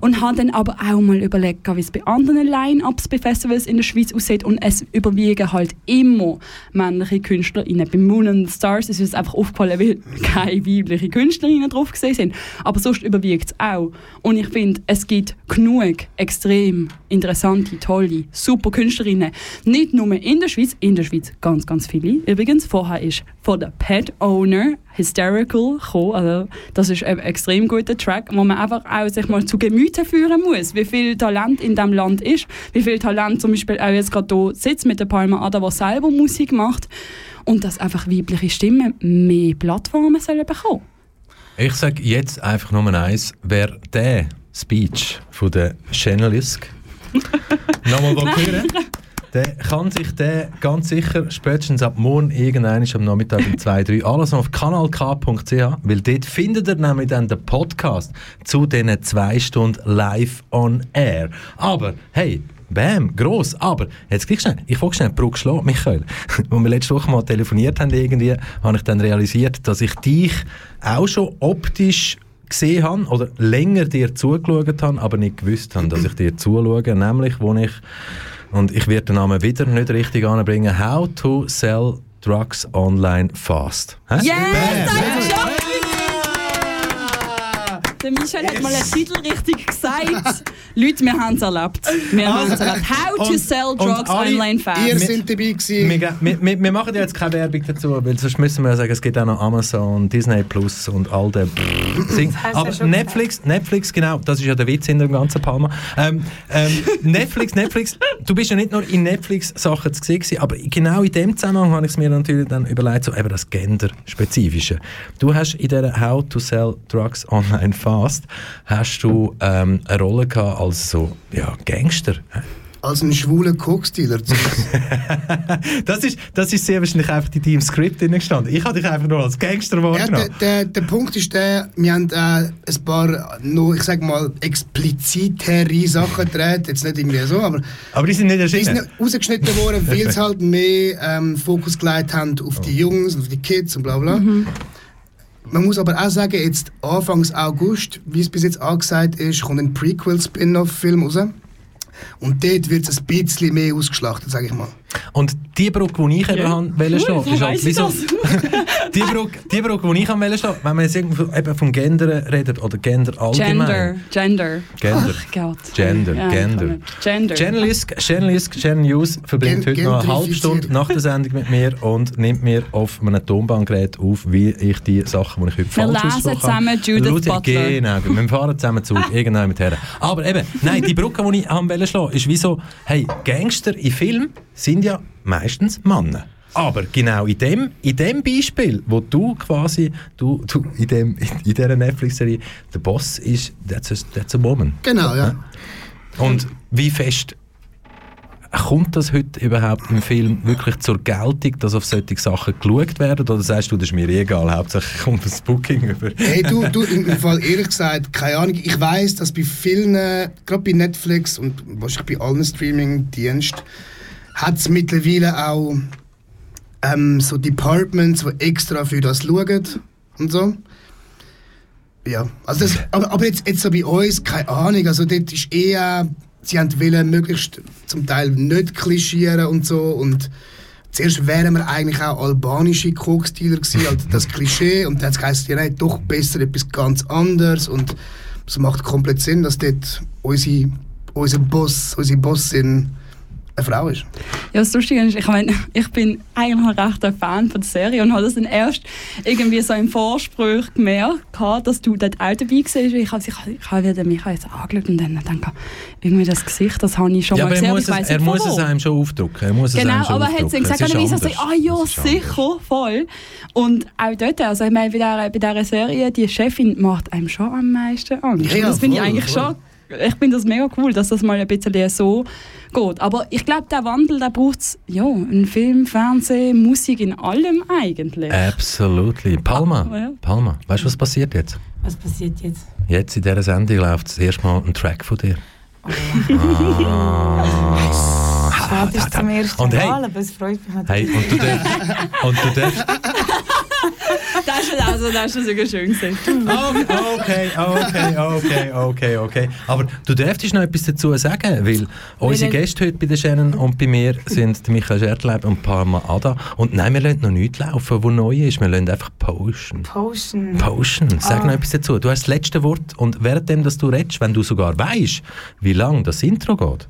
und habe dann aber auch mal überlegt, wie es bei anderen Line-Ups bei Festivals in der Schweiz aussieht und es überwiegen halt immer männliche KünstlerInnen. Bei Moon and Stars ist es einfach aufgefallen, weil keine weiblichen Künstlerinnen drauf gesehen sind. Aber sonst überwiegt es auch. Und ich finde, es gibt genug extrem interessante, tolle, super Künstlerinnen. Nicht nur in der Schweiz, in der Schweiz ganz, ganz viele. Übrigens, vorher ist von der Pet Owner Hysterical gekommen. Also, das ist ein extrem guter Track, wo man einfach auch sich mal zu Gemüte führen muss, wie viel Talent in diesem Land ist, wie viel Talent zum Beispiel auch jetzt gerade hier sitzt mit der Palma Ada, der selber Musik macht und dass einfach weibliche Stimmen mehr Plattformen sollen bekommen. Ich sage jetzt einfach nur eins, wer der Speech von der Chanelisk nochmal hören der kann sich der ganz sicher spätestens ab morgen irgendwann am Nachmittag um 2, 3 alles auf kanalk.ch, weil dort findet ihr nämlich dann den Podcast zu diesen zwei Stunden live on air. Aber, hey, Bam, gross. Aber, jetzt gleich schnell, ich wollte schnell die Brücke schlagen, Michael. Als wir letzte Woche mal telefoniert haben, irgendwie, habe ich dann realisiert, dass ich dich auch schon optisch gesehen habe oder länger dir zugeschaut habe, aber nicht gewusst habe, dass ich dir zuschaue, nämlich, wo ich, und ich werde den Namen wieder nicht richtig anbringen, How to Sell Drugs Online Fast. Hä? Yes, Der Michel hat mal einen Titel richtig gesagt. Leute, wir haben es erlebt. Wir haben es erlebt. How to sell und drugs alle- online fast. Ihr seid dabei gewesen. Wir, wir, wir, wir machen jetzt keine Werbung dazu, weil sonst müssen wir ja sagen, es gibt auch noch Amazon, Disney Plus und all den Aber ja Netflix, Netflix, genau, das ist ja der Witz in dem ganzen Palma. Ähm, ähm, Netflix, Netflix, du bist ja nicht nur in Netflix-Sachen zu sehen, aber genau in dem Zusammenhang habe ich es mir natürlich dann überlegt, so eben das Gender-Spezifische. Du hast in dieser How to Sell Drugs Online Fast, hast du ähm, eine Rolle gehabt als so, ja, Gangster. Als ein schwuler Koksdealer. Das ist, das ist sehr wahrscheinlich einfach in deinem Skript drin gestanden. Ich habe dich einfach nur als Gangster Ja, wahrgenommen. der, der, der Punkt ist der, wir haben äh, ein paar noch, ich sag mal, explizitere Sachen gedreht. Jetzt nicht irgendwie so, aber aber die sind nicht die erschienen. sind rausgeschnitten worden, weil sie halt mehr ähm, Fokus gelegt haben auf die Jungs und auf die Kids und bla bla. Man muss aber auch sagen, jetzt Anfangs August, wie es bis jetzt angesagt ist, kommt ein Prequel-Spin-Off-Film raus. Und dort wird es ein bisschen mehr ausgeschlachtet, sage ich mal. Und die Brücke, die ich eben Ja. wollte Cool, schlagen, ist halt wieso... die, Brücke, die Brücke, die ich wollte schlagen, wenn man jetzt irgendwo eben vom Gender redet oder Gender allgemein. Gender. Gender. Gender. Ach. Gender, Ja, Gender. Gender. Journalist, Journalist, Channel News verbringt Gen- heute noch eine halbe. Stunde nach der Sendung mit mir und nimmt mir auf einem Tonbandgerät auf, wie ich die Sachen, die ich heute Wir falsch lesen ausgesprochen zusammen habe. Judith Schaut- Butler. Genau, wir fahren zusammen Zug, irgendwann mit her. Aber eben, nein, die Brücke, die ich wollte schlagen, ist wie so, hey, Gangster in Filmen sind ja meistens Männer. Aber genau in dem, in dem Beispiel, wo du quasi, du, du in, dem, in dieser Netflix-Serie, der Boss ist, that's a, that's a woman. Genau, ja. Und wie fest kommt das heute überhaupt im Film wirklich zur Geltung, dass auf solche Sachen geschaut werden? Oder sagst du, das ist mir egal, hauptsächlich kommt das Booking über? Hey, du, du, im Fall ehrlich gesagt, keine Ahnung. Ich weiß, dass bei vielen, gerade bei Netflix und wahrscheinlich bei allen Streaming-Diensten, hat es mittlerweile auch ähm, so Departments, die extra für das schauen und so. Ja, also das, aber, aber jetzt, jetzt so bei uns, keine Ahnung, also dort ist eher, sie haben wollen möglichst zum Teil nicht klischieren und so und Zuerst wären wir eigentlich auch albanische Koksdealer gewesen, also das Klischee. Und dann geheißen, ja, nein, doch besser etwas ganz anderes. Und es macht komplett Sinn, dass dort unsere, unser Boss, unsere Bossin eine Frau ist. Ja, das Lustige ist, ich, mein, ich bin eigentlich recht ein Fan von der Serie und habe das dann erst irgendwie so im Vorspruch gemerkt, dass du dort auch dabei warst. Ich habe, ich, habe wieder mich jetzt angeschaut und dann gedacht, irgendwie das Gesicht, das habe ich schon Ja, mal aber er gesehen, muss, es, weiss er muss es einem schon aufdrücken. Er muss es Genau, einem schon aber er hat gesagt, Es ist dann so, ah ja, Es sicher, voll. Und auch dort, also ich meine, bei dieser, bei dieser Serie, die Chefin macht einem schon am meisten Angst. Ja, das finde ich eigentlich voll. schon, ich finde das mega cool, dass das mal ein bisschen so geht. Aber ich glaube, der Wandel, der braucht es, ja, in Film, Fernsehen, Musik, in allem eigentlich. Absolutely. Palma, Ah, ja. Palma, weißt du, was passiert jetzt? Was passiert jetzt? Jetzt in dieser Sendung läuft das erste Mal ein Track von dir. Ah. Schade ist zum ersten Und hey, Mal, aber es freut mich halt. hey, und du darfst, und du darfst Das ist also, das ist sogar schön. Okay, okay, okay, okay, okay. Aber du dürftest noch etwas dazu sagen, weil unsere Gäste heute bei der Shannon und bei mir sind Michael Schertleib und Parma Ada. Und nein, wir lassen noch nichts laufen, was neu ist. Wir lassen einfach Potion. Potion. Potion, sag Ah. noch etwas dazu. Du hast das letzte Wort und währenddem, dass du redest, wenn du sogar weißt, wie lang das Intro geht,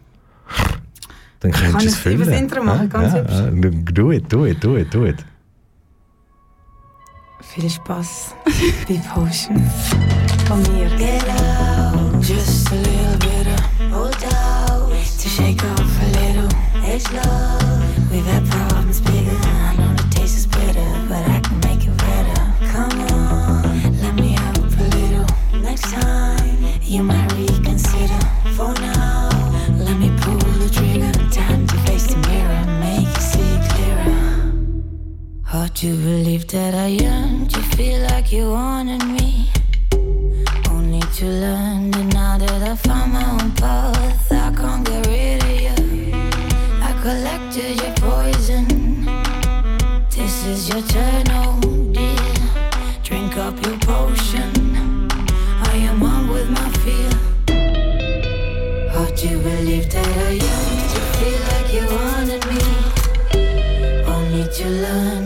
dann Kann könntest du es ich füllen. über das Intro machen, ganz ja, hübsch? ja, do it, do it, do it, do it. Viel Spaß bei Potion. Von mir. Get out, just a little bit of hold out. To shake off a little, it's love. We've had problems bigger. I know the taste is bitter, but I can make it better. Come on, let me help a little. Next time, you might. Hard to believe that I yearned to feel like you wanted me. Only to learn that now that I found my own path, I can't get rid of you. I collected your poison. This is your turn, oh dear. Drink up your potion. I am one with my fear. Hard to believe that I yearned to feel like you wanted me. Only to learn.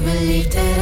believed it.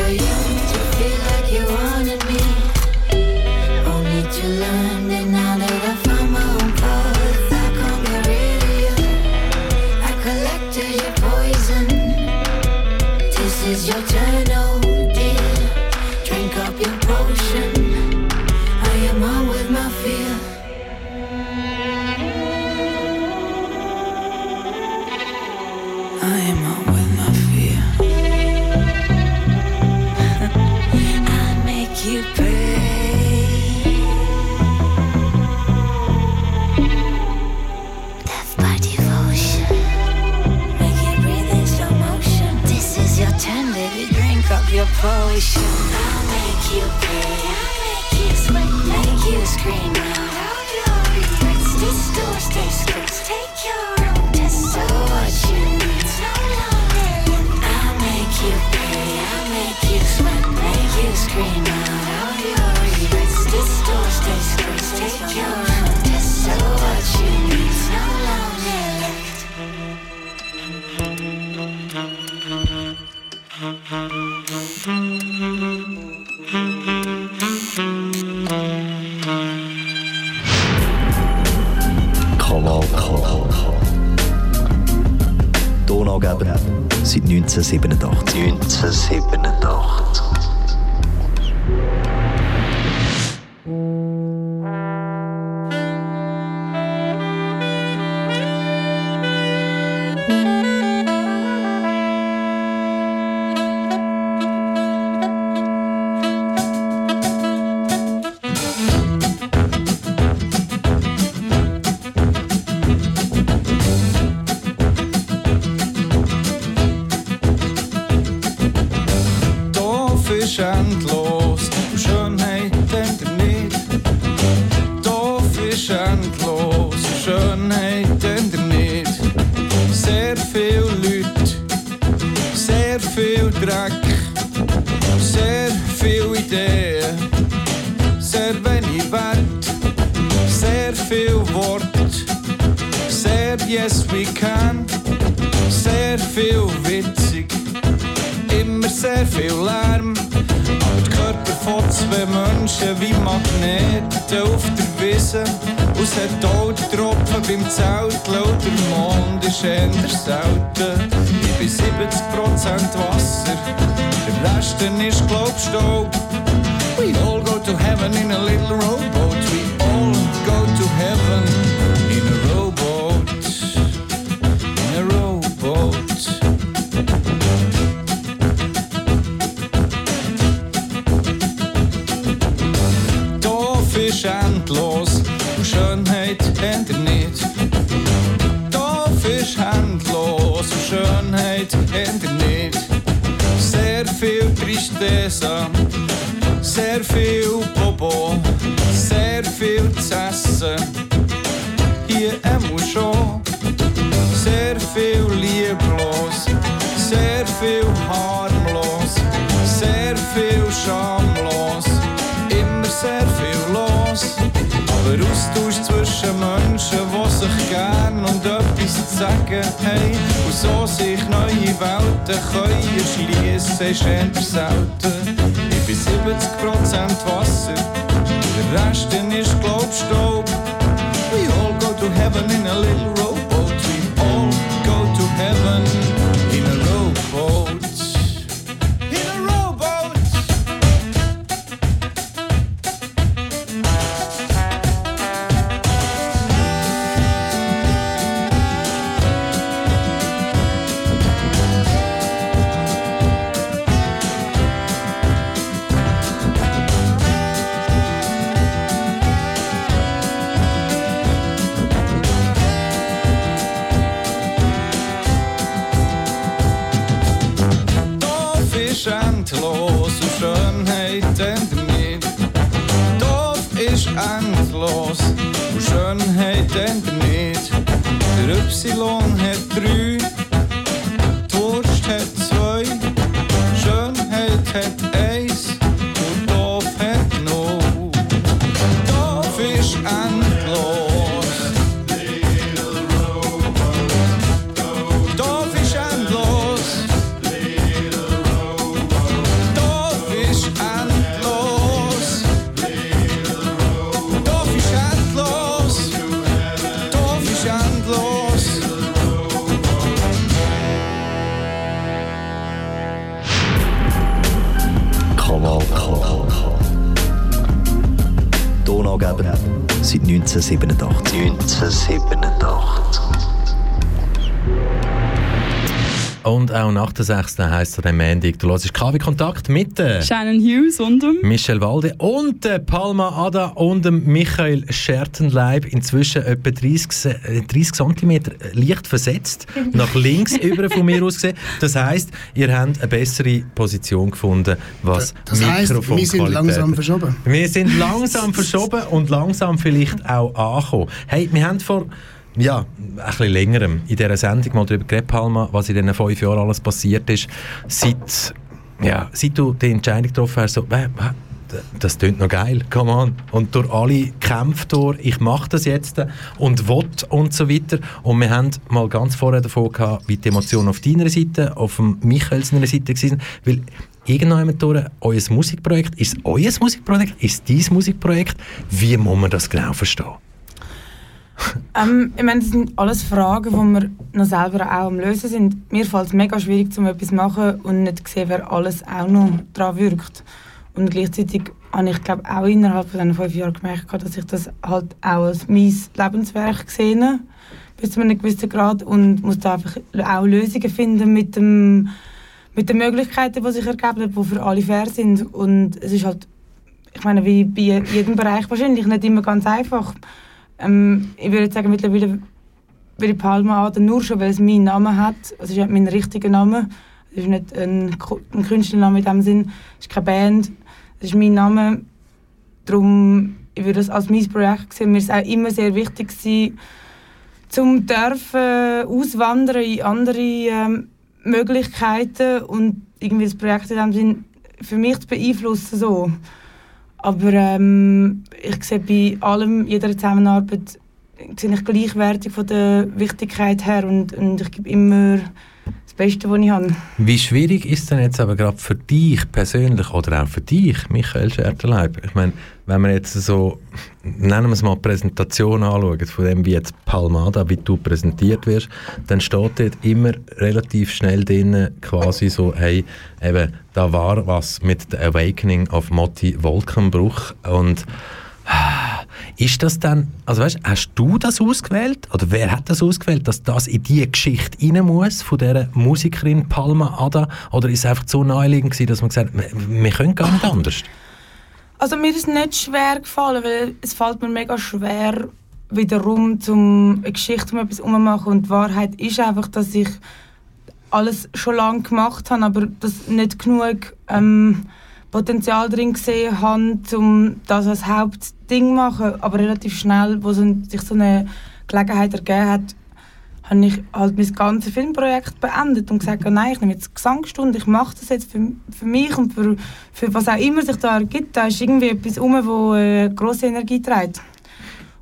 Nach der 6. heisst es am Montag, du hörst KW Kontakt mit der Shannon Hughes und dem Michel Walde und der Palma Ada und dem Michael Schertenleib. Inzwischen etwa 30, Se- äh, 30 cm leicht versetzt, nach links über von mir aus gesehen. Das heisst, ihr habt eine bessere Position gefunden, was Das heisst, wir sind langsam verschoben. wir sind langsam verschoben und langsam vielleicht auch angekommen. Hey, wir haben vor ja, ein bisschen längerem in dieser Sendung mal darüber geredet, Palma, was in diesen fünf Jahren alles passiert ist, seit, ja, seit du die Entscheidung getroffen hast, so, äh, das klingt noch geil, come on. Und durch alle Kämpfe durch, ich mache das jetzt und will und so weiter. Und wir haben mal ganz vorher davon gehabt, wie die Emotionen auf deiner Seite, auf dem Michael seiner Seite waren, weil irgendwann durch euer Musikprojekt, ist es euer Musikprojekt, ist es dein Musikprojekt, wie muss man das genau verstehen? Ähm, ich meine, das sind alles Fragen, die wir noch selber auch am Lösen sind. Mir fällt es mega schwierig, um etwas zu machen und nicht zu sehen, wer alles auch noch daran wirkt. Und gleichzeitig habe ich, glaube auch innerhalb von diesen fünf Jahren gemerkt, dass ich das halt auch als mein Lebenswerk sehe, bis zu einem gewissen Grad. Und muss da einfach auch Lösungen finden mit, dem, mit den Möglichkeiten, die sich ergeben, die für alle fair sind. Und es ist halt, ich meine, wie bei jedem Bereich wahrscheinlich, nicht immer ganz einfach. Ähm, ich würde sagen, mittlerweile will ich Palma Ada nur schon, weil es meinen Namen hat. Es ist ja mein richtiger Name. Es ist nicht ein, ein Künstlername in dem Sinn. Es ist keine Band. Es ist mein Name. Darum, ich würde das als mein Projekt sehen. Mir ist auch immer sehr wichtig gewesen, zum dürfen auswandern in andere ähm, Möglichkeiten und irgendwie das Projekt in dem Sinn für mich zu beeinflussen so. Aber ähm, ich sehe bei allem, jeder Zusammenarbeit, sehe ich gleichwertig von der Wichtigkeit her und, und ich gebe immer das Beste, was ich habe. Wie schwierig ist denn jetzt aber gerade für dich persönlich oder auch für dich, Michael Scherterleib? Ich meine, wenn wir jetzt so, nennen wir es mal Präsentation anschauen, von dem wie jetzt Palmada, wie du präsentiert wirst, dann steht dort immer relativ schnell drin quasi so, hey, eben, da war was mit der Awakening of Motti Wolkenbruch und ist das dann, also weißt, hast du das ausgewählt? Oder wer hat das ausgewählt, dass das in die Geschichte rein muss von dieser Musikerin Palma Ada? Oder ist es einfach so naheliegend gewesen, dass man gesagt hat, wir, wir können gar nicht anders? Also mir ist nicht schwer gefallen, weil es fällt mir mega schwer, wiederum zum eine Geschichte um etwas machen und die Wahrheit ist einfach, dass ich alles schon lange gemacht habe, aber das nicht genug ähm, Potenzial drin gesehen habe, um das als Hauptding zu machen. Aber relativ schnell, wo sich so eine Gelegenheit ergeben hat, habe ich halt mein ganzes Filmprojekt beendet und gesagt, oh nein, ich nehme jetzt Gesangsstunde, ich mache das jetzt für, für mich und für, für was auch immer sich da ergibt. Da ist irgendwie etwas herum, wo äh, grosse Energie trägt.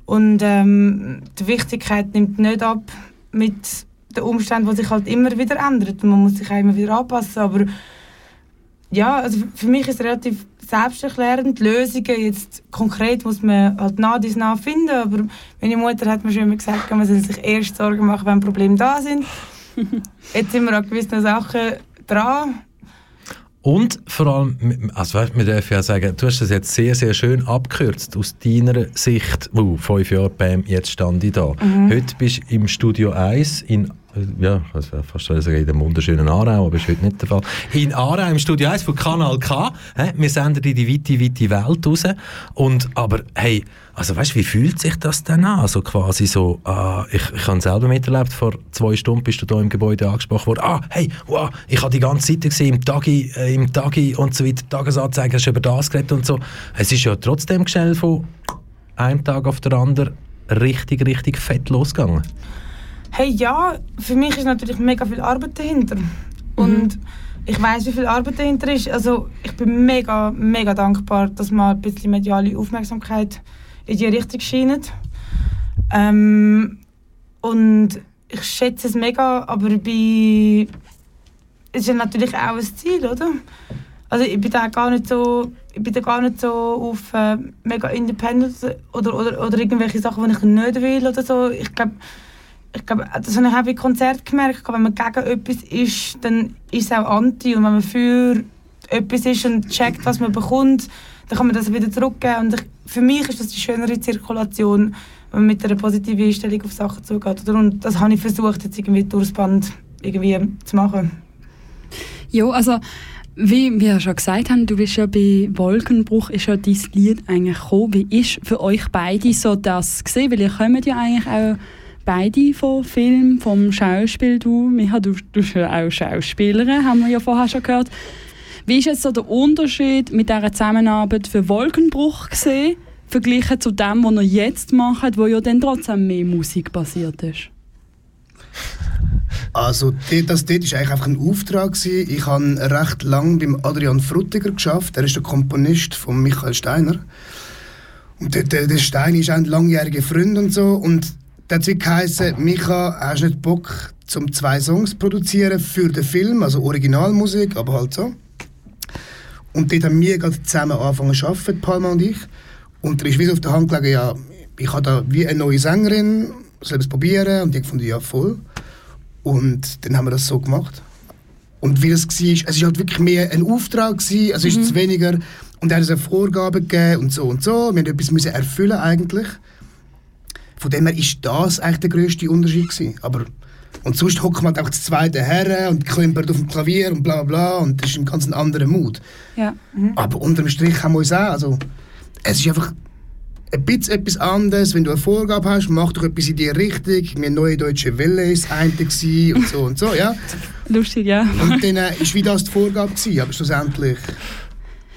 Und ähm, die Wichtigkeit nimmt nicht ab mit den Umständen, die sich halt immer wieder ändern. Man muss sich auch immer wieder anpassen. Aber ja, also für mich ist es relativ selbsterklärend. Lösungen jetzt konkret muss man halt nah dies nah finden. Aber meine Mutter hat mir schon immer gesagt, man soll sich erst Sorgen machen, wenn Probleme da sind. jetzt sind wir an gewissen Sachen dran. Und vor allem, also weißt, wir dürfen ja sagen, du hast das jetzt sehr, sehr schön abgekürzt aus deiner Sicht. Uh, fünf Jahre, bam, jetzt stand ich da. Mhm. Heute bist du im Studio 1 in, ja, ich weiß fast sagen, in dem wunderschönen Aarau, aber ist heute nicht der Fall. In Aarau im Studio 1 von Kanal K. Hä? Wir senden in die weite, weite Welt raus. Und, aber hey, also weißt wie fühlt sich das denn an? Also quasi so, ah, ich, ich habe selber miterlebt, vor zwei Stunden bist du da im Gebäude angesprochen worden, ah, hey, wow, ich habe die ganze Zeit gesehen, im Tagi, äh, im Tagi und so weiter, Tagesanzeiger, hast du über das geredet und so. Es ist ja trotzdem schnell von einem Tag auf den anderen richtig, richtig fett losgegangen. Hey, ja, für mich ist natürlich mega viel Arbeit dahinter. Und ich weiß, wie viel Arbeit dahinter ist. Also ich bin mega, mega dankbar, dass mal ein bisschen mediale Aufmerksamkeit in die Richtung scheint. Ähm, und ich schätze es mega, aber bei es ist ja natürlich auch ein Ziel, oder? Also ich bin da gar nicht so, ich bin da gar nicht so auf äh, mega independent oder, oder, oder irgendwelche Sachen, die ich nicht will oder so. Ich glaube, ich glaube, das habe ich auch bei Konzert gemerkt, wenn man gegen etwas ist, dann ist es auch anti und wenn man für etwas ist und checkt, was man bekommt, dann kann man das wieder zurückgeben und ich, für mich ist das die schönere Zirkulation, wenn man mit einer positiven Einstellung auf Sachen zugeht. Und das habe ich versucht, jetzt irgendwie durchs Band irgendwie zu machen. Ja, also wie wir schon gesagt haben, du bist ja bei Wolkenbruch, ist ja dein Lied eigentlich gekommen. Wie ist für euch beide so das gesehen? Weil ihr kommt ja eigentlich auch beide vom Film, vom Schauspiel. Du, Micha, du, bist ja auch Schauspielerin, haben wir ja vorher schon gehört. Wie ist jetzt so der Unterschied mit dieser Zusammenarbeit für Wolkenbruch gesehen, verglichen zu dem, was ihr jetzt macht, wo ja dann trotzdem mehr Musik basiert ist? Also das dort war eigentlich einfach ein Auftrag. Ich habe recht lange beim Adrian Frutiger geschafft. Er ist der Komponist von Michael Steiner. Und der, der, Steiner ist ein langjähriger Freund und so. Und der hat geheißen, Micha, hast du nicht Bock, zum zwei Songs zu produzieren für den Film, also Originalmusik, aber halt so. Und dort haben wir gerade zusammen angefangen zu arbeiten, Palma und ich. Und da ist wie auf der Hand gelegen, ja, ich habe da wie eine neue Sängerin, soll es probieren? Und ich fand, ja, voll. Und dann haben wir das so gemacht. Und wie das war, es war halt wirklich mehr ein Auftrag, gewesen, also ist es weniger. Und er hat uns eine Vorgabe gegeben und so und so. Wir mussten etwas müssen erfüllen eigentlich. Von dem her ist das eigentlich der grösste Unterschied gewesen. Aber und sonst hockt man halt einfach das zweite her und klimpert auf dem Klavier und bla bla bla und das ist ein ganz anderer Mut. Ja. Aber unterm Strich haben wir uns auch, also es ist einfach ein bisschen etwas anderes, wenn du eine Vorgabe hast, mach doch etwas in die Richtung. Mir neue deutsche Welle ist eine und so und so, ja. Lustig, ja. Und dann äh, ist wie das die Vorgabe gewesen, aber schlussendlich,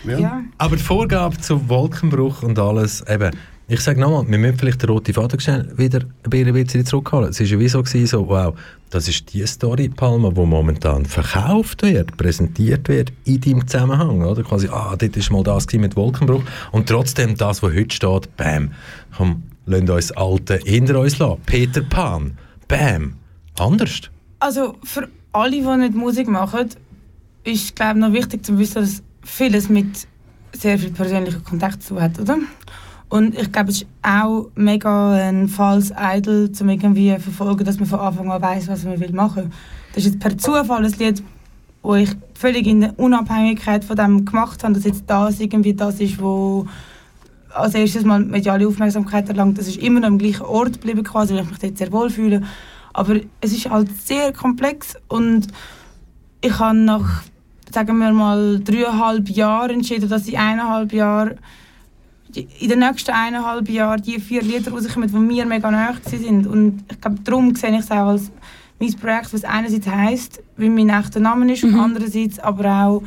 ja. Aber die Vorgabe zu Wolkenbruch und alles, eben, ich sage nochmal, wir müssen vielleicht den roten Faden wieder ein bisschen zurückholen. Es war ja wie so, gewesen, so, wow, das ist die Story, Palma, die momentan verkauft wird, präsentiert wird in deinem Zusammenhang. Oder? Quasi, ah, dort war mal das mit Wolkenbruch. Und trotzdem das, was heute steht, bam, komm, lasst uns Alte hinter uns lassen. Peter Pan, bam, anders. Also für alle, die nicht Musik machen, ist glaube ich, noch wichtig zu wissen, dass vieles mit sehr viel persönlichem Kontakt zu hat, oder? Und ich glaube, es ist auch mega ein falls Idol, um irgendwie verfolgen, dass man von Anfang an weiß, was man will machen. Das ist jetzt per Zufall ein Lied, wo ich völlig in der Unabhängigkeit von dem gemacht habe, dass jetzt das irgendwie das ist, wo als erstes mal mediale Aufmerksamkeit erlangt. Das ist immer noch am gleichen Ort geblieben, quasi, weil ich mich dort sehr wohl fühle. Aber es ist halt sehr komplex und ich habe nach, sagen wir mal, dreieinhalb Jahren entschieden, dass ich eineinhalb Jahre in den nächsten eineinhalb Jahren die vier Lieder rauskommen, die mir mega nahe sind. Und ich glaube, darum sehe ich es auch als mein Projekt, was einerseits heisst, wie mein echter Name ist, und andererseits aber auch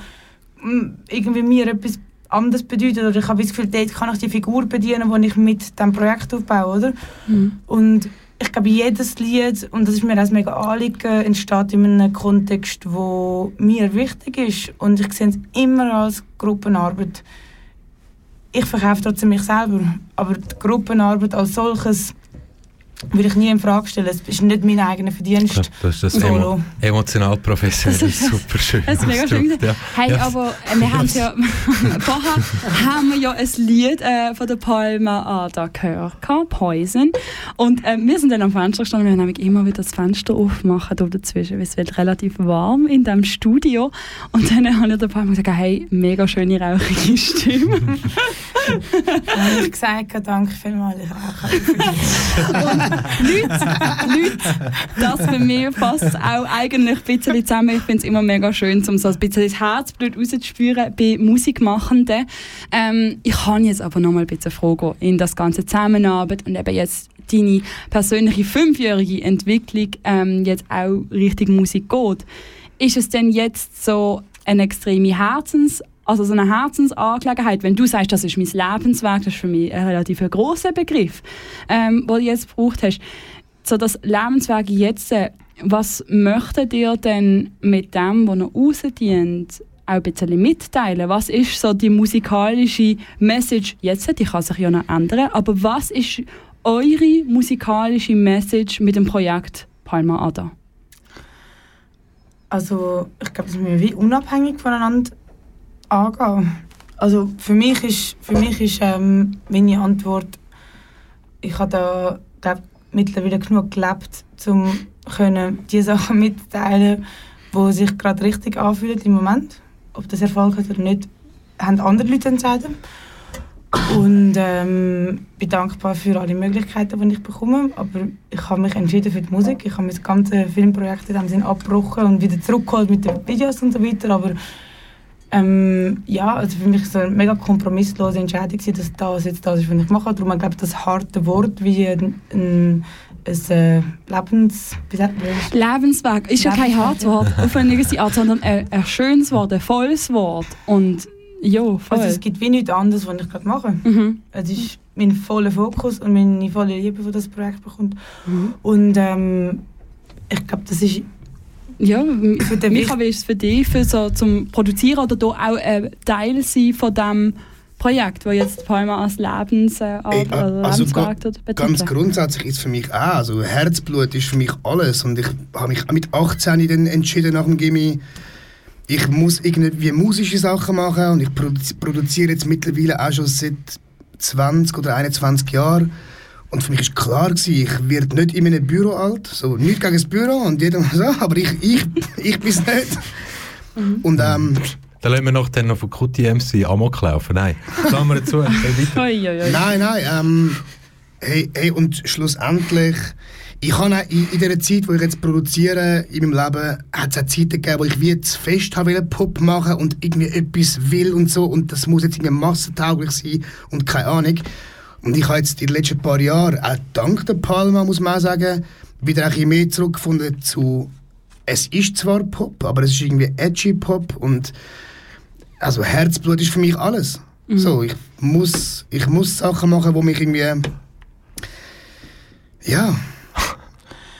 mm, irgendwie mir etwas anderes bedeutet. Oder ich habe das Gefühl, dort kann ich die Figur bedienen, die ich mit diesem Projekt aufbaue. Oder? Und ich glaube, jedes Lied, und das ist mir auch mega Anliegen, entsteht in einem Kontext, wo mir wichtig ist. Und ich sehe es immer als Gruppenarbeit. Ich verkaufe trotzdem mich selber, aber die Gruppenarbeit als solches würde ich nie in Frage stellen. Es ist nicht mein eigener Verdienst. Das ist das emo emotional professionell, Das ist- super schön. Das ist mega schön. ja. Hey, Ja. aber äh, wir haben ja vorher haben wir ja ein Lied äh, von der Palma Ada gehört, Poison. Und äh, wir sind dann am Fenster gestanden, wir haben nämlich immer wieder das Fenster aufmachen da dazwischen, weil es wird relativ warm in dem Studio. Und dann habe ich der Palma gesagt, hey, mega schöne rauchige Stimme. habe ich gesagt, danke vielmals, ich rauche. Leute, Leute, das bei mir fasst auch eigentlich ein bisschen zusammen. Ich finde es immer mega schön, um so ein bisschen das Herzblut rauszuspüren bei Musikmachenden. Ähm, ich kann jetzt aber noch mal ein bisschen fragen in das ganze Zusammenarbeit und eben jetzt deine persönliche fünfjährige Entwicklung ähm, jetzt auch Richtung Musik geht. Ist es denn jetzt so eine extreme Herzens also so eine Herzensangelegenheit, wenn du sagst, das ist mein Lebenswerk, das ist für mich ein relativ großer Begriff, ähm, den du jetzt gebraucht hast. So das Lebenswerk jetzt, äh, was möchtet ihr denn mit dem, was noch rausdient, auch ein bisschen mitteilen? Was ist so die musikalische Message jetzt? Die kann sich ja noch ändern, aber was ist eure musikalische Message mit dem Projekt Palma Ada? Also ich glaube, dass wir wie unabhängig voneinander angehen. Also für mich ist, für mich ist ähm, meine Antwort, ich habe da glaub, mittlerweile genug gelebt, um die Sachen mitzuteilen, die sich gerade richtig anfühlen im Moment. Ob das Erfolg hat oder nicht, haben andere Leute entscheiden. Und ähm, bin dankbar für alle Möglichkeiten, die ich bekomme. Aber ich habe mich entschieden für die Musik. Ich habe mein ganzes Filmprojekt in dem Sinn abgebrochen und wieder zurückgeholt mit den Videos und so weiter. Aber ähm, ja, also für mich war es eine mega kompromisslose Entscheidung, dass das jetzt das ist, was ich mache. Darum glaube ich, das harte Wort wie ein, ein, ein äh, Lebens... Lebenswerk ist ja kein hartes Wort auf eine gewisse Art, sondern ein, ein schönes Wort, ein volles Wort. Und ja, voll. Also es gibt wie nichts anderes, was ich gerade mache. Mhm. Es ist mein voller Fokus und meine volle Liebe, die das Projekt bekommt. Und ähm, ich glaube, das ist Ja, für den Micha, wie ist es für dich, für so zum Produzieren oder da auch ein Teil sein von dem Projekt, das jetzt Palma als Lebensarbeit also Lebenswerk ga- dort Ganz betitelt? grundsätzlich ist es für mich auch, also Herzblut ist für mich alles und ich habe mich auch mit 18 dann entschieden nach dem Gimmi, ich muss irgendwie musische Sachen machen und ich produ- produziere jetzt mittlerweile auch schon seit 20 oder 21 Jahren und für mich ist klar gewesen, ich werde nicht in einem Büro alt, so nicht gegen das Büro und jeder so, aber ich, ich, ich bin es nicht. Und ähm, Dann lassen wir noch, noch von Kuti MC Amok laufen. Nein, dazu. Hey, weiter. Nein, nein. Ähm, hey, hey, und schlussendlich, ich habe in, in dieser Zeit, wo ich jetzt produziere, in meinem Leben, hat es auch Zeiten gegeben, wo ich wie zu fest habe Pop machen und irgendwie etwas will und so und das muss jetzt irgendwie massentauglich sein und keine Ahnung. Und ich habe jetzt in den letzten paar Jahren, auch dank der Palma, muss man auch sagen, wieder ein bisschen mehr zurückgefunden zu es ist zwar Pop, aber es ist irgendwie edgy Pop und also Herzblut ist für mich alles. So, ich muss, ich muss Sachen machen, die mich irgendwie ja,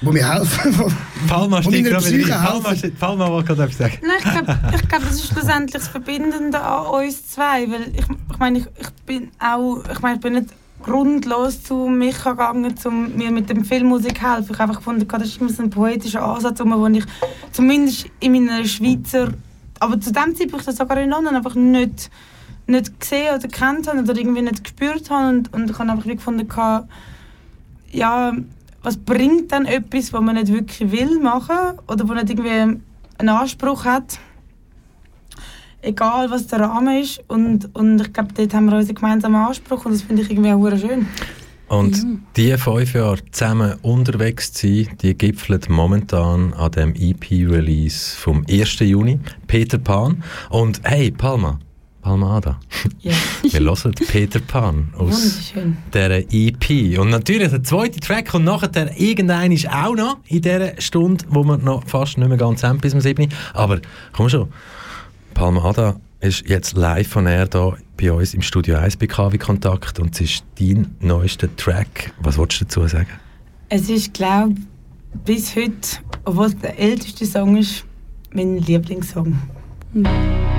wo mir helfen. wo- Palma wo steht gerade wieder. Palma, Palma wollte gerade etwas sagen. Nein, ich glaube, ich glaub, das ist schlussendlich das Verbindende an uns zwei. Weil ich, ich meine, ich, ich bin auch, ich meine, ich bin nicht grundlos zu mich gegangen, um mir mit dem Filmmusik helfen. Ich habe gefunden, das ist ein poetischer Ansatz, wo ich zumindest in meiner Schweizer, aber zu dem Zeitpunkt das sogar in London einfach nicht, nicht gesehen oder kennt oder irgendwie nicht gespürt habe und, und ich habe einfach gefunden, ja, was bringt dann etwas, was man nicht wirklich will machen oder wo nicht irgendwie einen Anspruch hat, egal was der Rahmen ist. Und, und ich glaube, dort haben wir unseren gemeinsamen Anspruch und das finde ich irgendwie auch schön. Und ja. die fünf Jahre zusammen unterwegs zu sein, die gipfelt momentan an dem EP-Release vom 1. Juni, Peter Pan. Und hey, Palma, Palmada. Yeah. Wir hören Peter Pan aus dieser EP. Und natürlich, der zweite Track und nachher irgendein ist auch noch in dieser Stunde, wo wir noch fast nicht mehr ganz haben bis zum 7. Aber komm schon, Palmada ist jetzt live von Air da bei uns im Studio 1 bei KW Kontakt und es ist dein neuester Track. Was wolltest du dazu sagen? Es ist, glaube ich, bis heute, obwohl es der älteste Song ist, mein Lieblingssong. Mhm.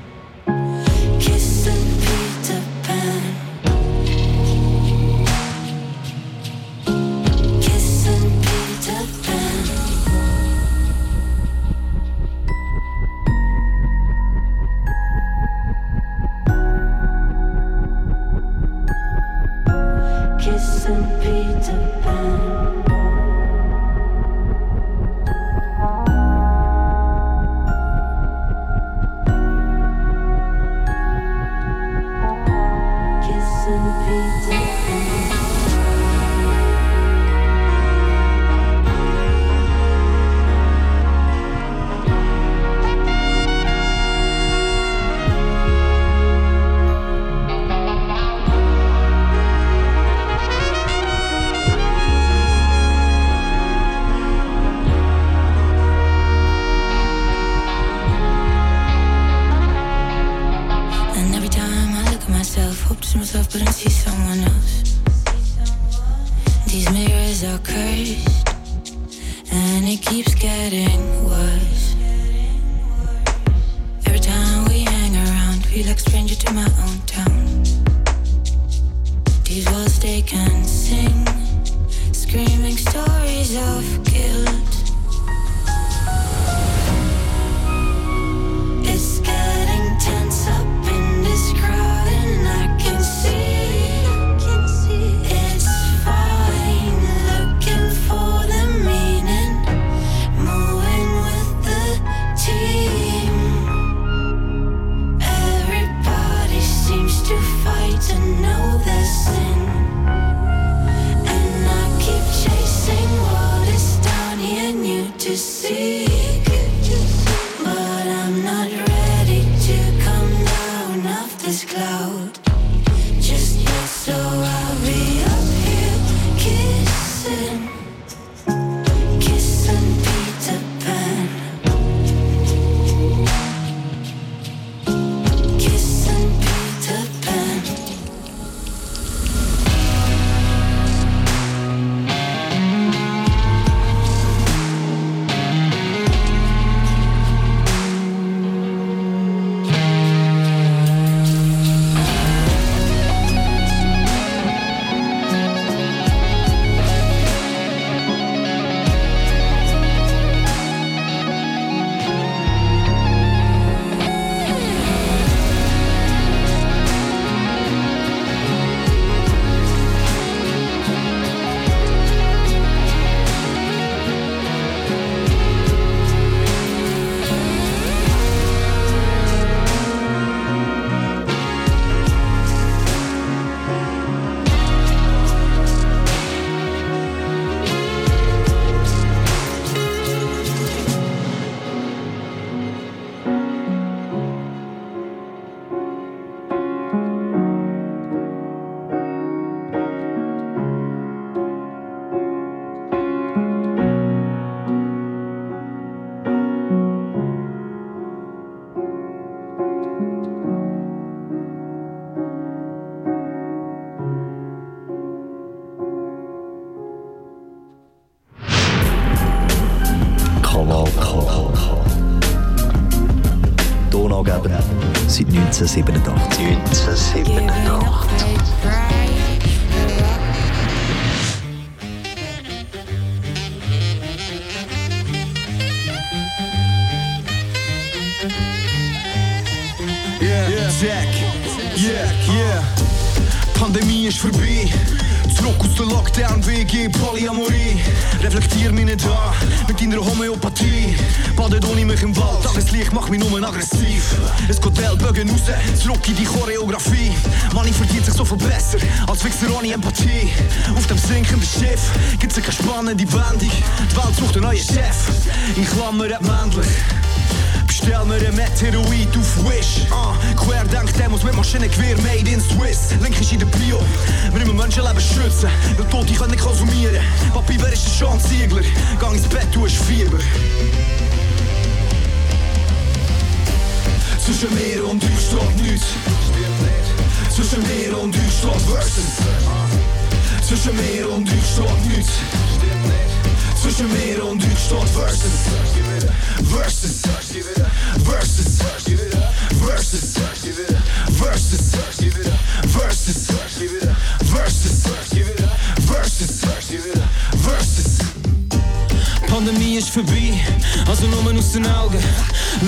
Angeber seit 1987. 1987. Yeah, yeah, yeah. Pandemie ist vorbei. Zurück aus der Lockdown, WG, Polyamorie. Reflektier mich nicht an mit deiner Homöopathie. Badet ohne mich im Wald, Tageslicht macht mich nur aggressiv. Es geht Ellbogen raus, zurück in die Choreografie. Money verdient sich so viel besser als Wichser ohne Empathie. Auf dem sinkenden Schiff gibt's keine spannende Wendung. Die Welt sucht einen neuen Chef, in Klammern männlich. Bestell mir ein Meteorit auf Wish. Uh, Querdenk Demos mit Maschinengewehr made in Swiss. Link ist in der Bio. Wir müssen Menschenleben schützen, weil Tote können nicht konsumieren. Papi, wer ist der Sean Ziegler? Gang ins Bett, du hast Fieber. Zwischen mir und euch steht nichts. Zwischen mir und euch steht Versus. Zwischen mir und euch steht nichts. Zwischen Meer und Deutschland versus Versus Versus Versus Versus Versus Versus Versus Pandemie ist vorbei, also nur aus den Augen.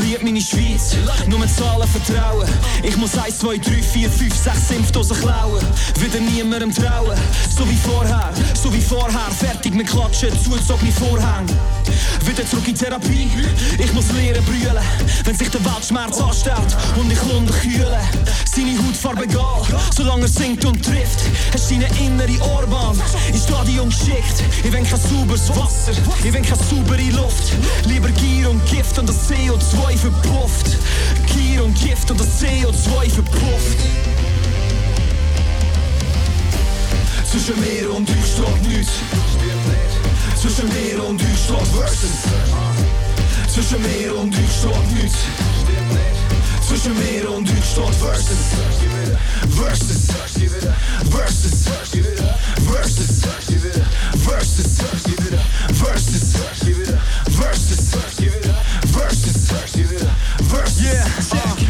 Lieb meine Schweiz, nur Zahlen vertrauen. Ich muss 1, 2, 3, 4, 5, 6 Impfdosen klauen. Wieder niemandem trauen, so wie vorher, so wie vorher. Fertig mit Klatschen, zugezogene Vorhänge. Wieder zurück in Therapie, ich muss lernen brüllen. Wenn sich der Weltschmerz anstellt und ich Lunde kühle. Seine Hautfarbe egal, solange er singt und trifft. Hast deine innere Ohrbahn ins Stadion geschickt. Ich will kein sauberes Wasser, ich will keine saubere Luft. Lieber Gier und Gift und das CO2 verpufft. Gier und Gift und das CO2 verpufft. Zwischen mir und euch steht nichts. Zwischen mir und steht Versus. Zwischen mir und steht nichts. Zwischen mir und steht Versus. Versus. Versus. Versus. Versus. Versus. Versus. Versus. Versus. Yeah.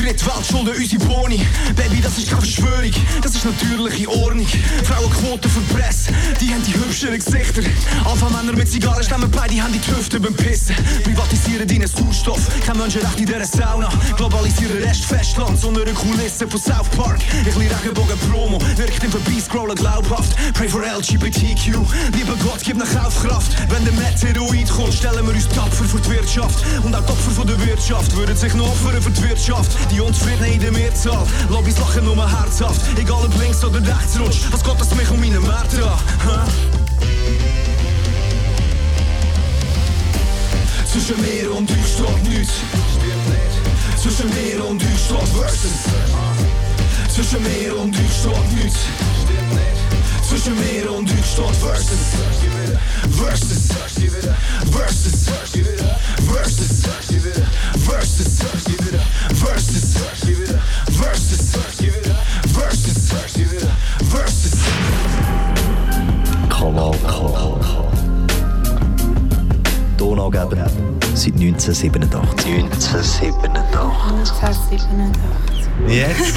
Drittweltschulden, unsere Boni. Baby, das ist keine Verschwörung, das ist natürliche Ordnung. Frauenquote für die Presse, die haben die hübscheren Gesichter. Alpha-Männer mit Zigarren stemmen beide haben die Hüfte beim Pissen. Privatisieren deinen Sauerstoff, kein Menschenrecht in dieser Sauna. Globalisieren Rest Festland, so eine Kulisse von South Park. Ein bisschen Regenbogen-Promo, wirkt im Vorbeiscrollen glaubhaft. Pray for LGBTQ, lieber Gott, gib nach Kaufkraft. Wenn der Meteorit kommt, stellen wir uns tapfer für die Wirtschaft. Und auch die Opfer von der Wirtschaft würden sich noch opfern für die Wirtschaft. Die Unzufriedenen in der Mehrzahl, Lobbys lachen nur herzhaft. Egal ob links oder rechts rutscht, was geht das mich um meine Märkte an? Zwischen mir und euch steht nichts. Zwischen mir und euch steht Versus. Zwischen mir und euch steht nichts. Zwischen mir und euch steht Versus. Versus. Versus. Versus. Versus. Versus. Versus. Versus. Versus. Kanal K. Donaugeber seit 1987. 1987. 1987. Jetzt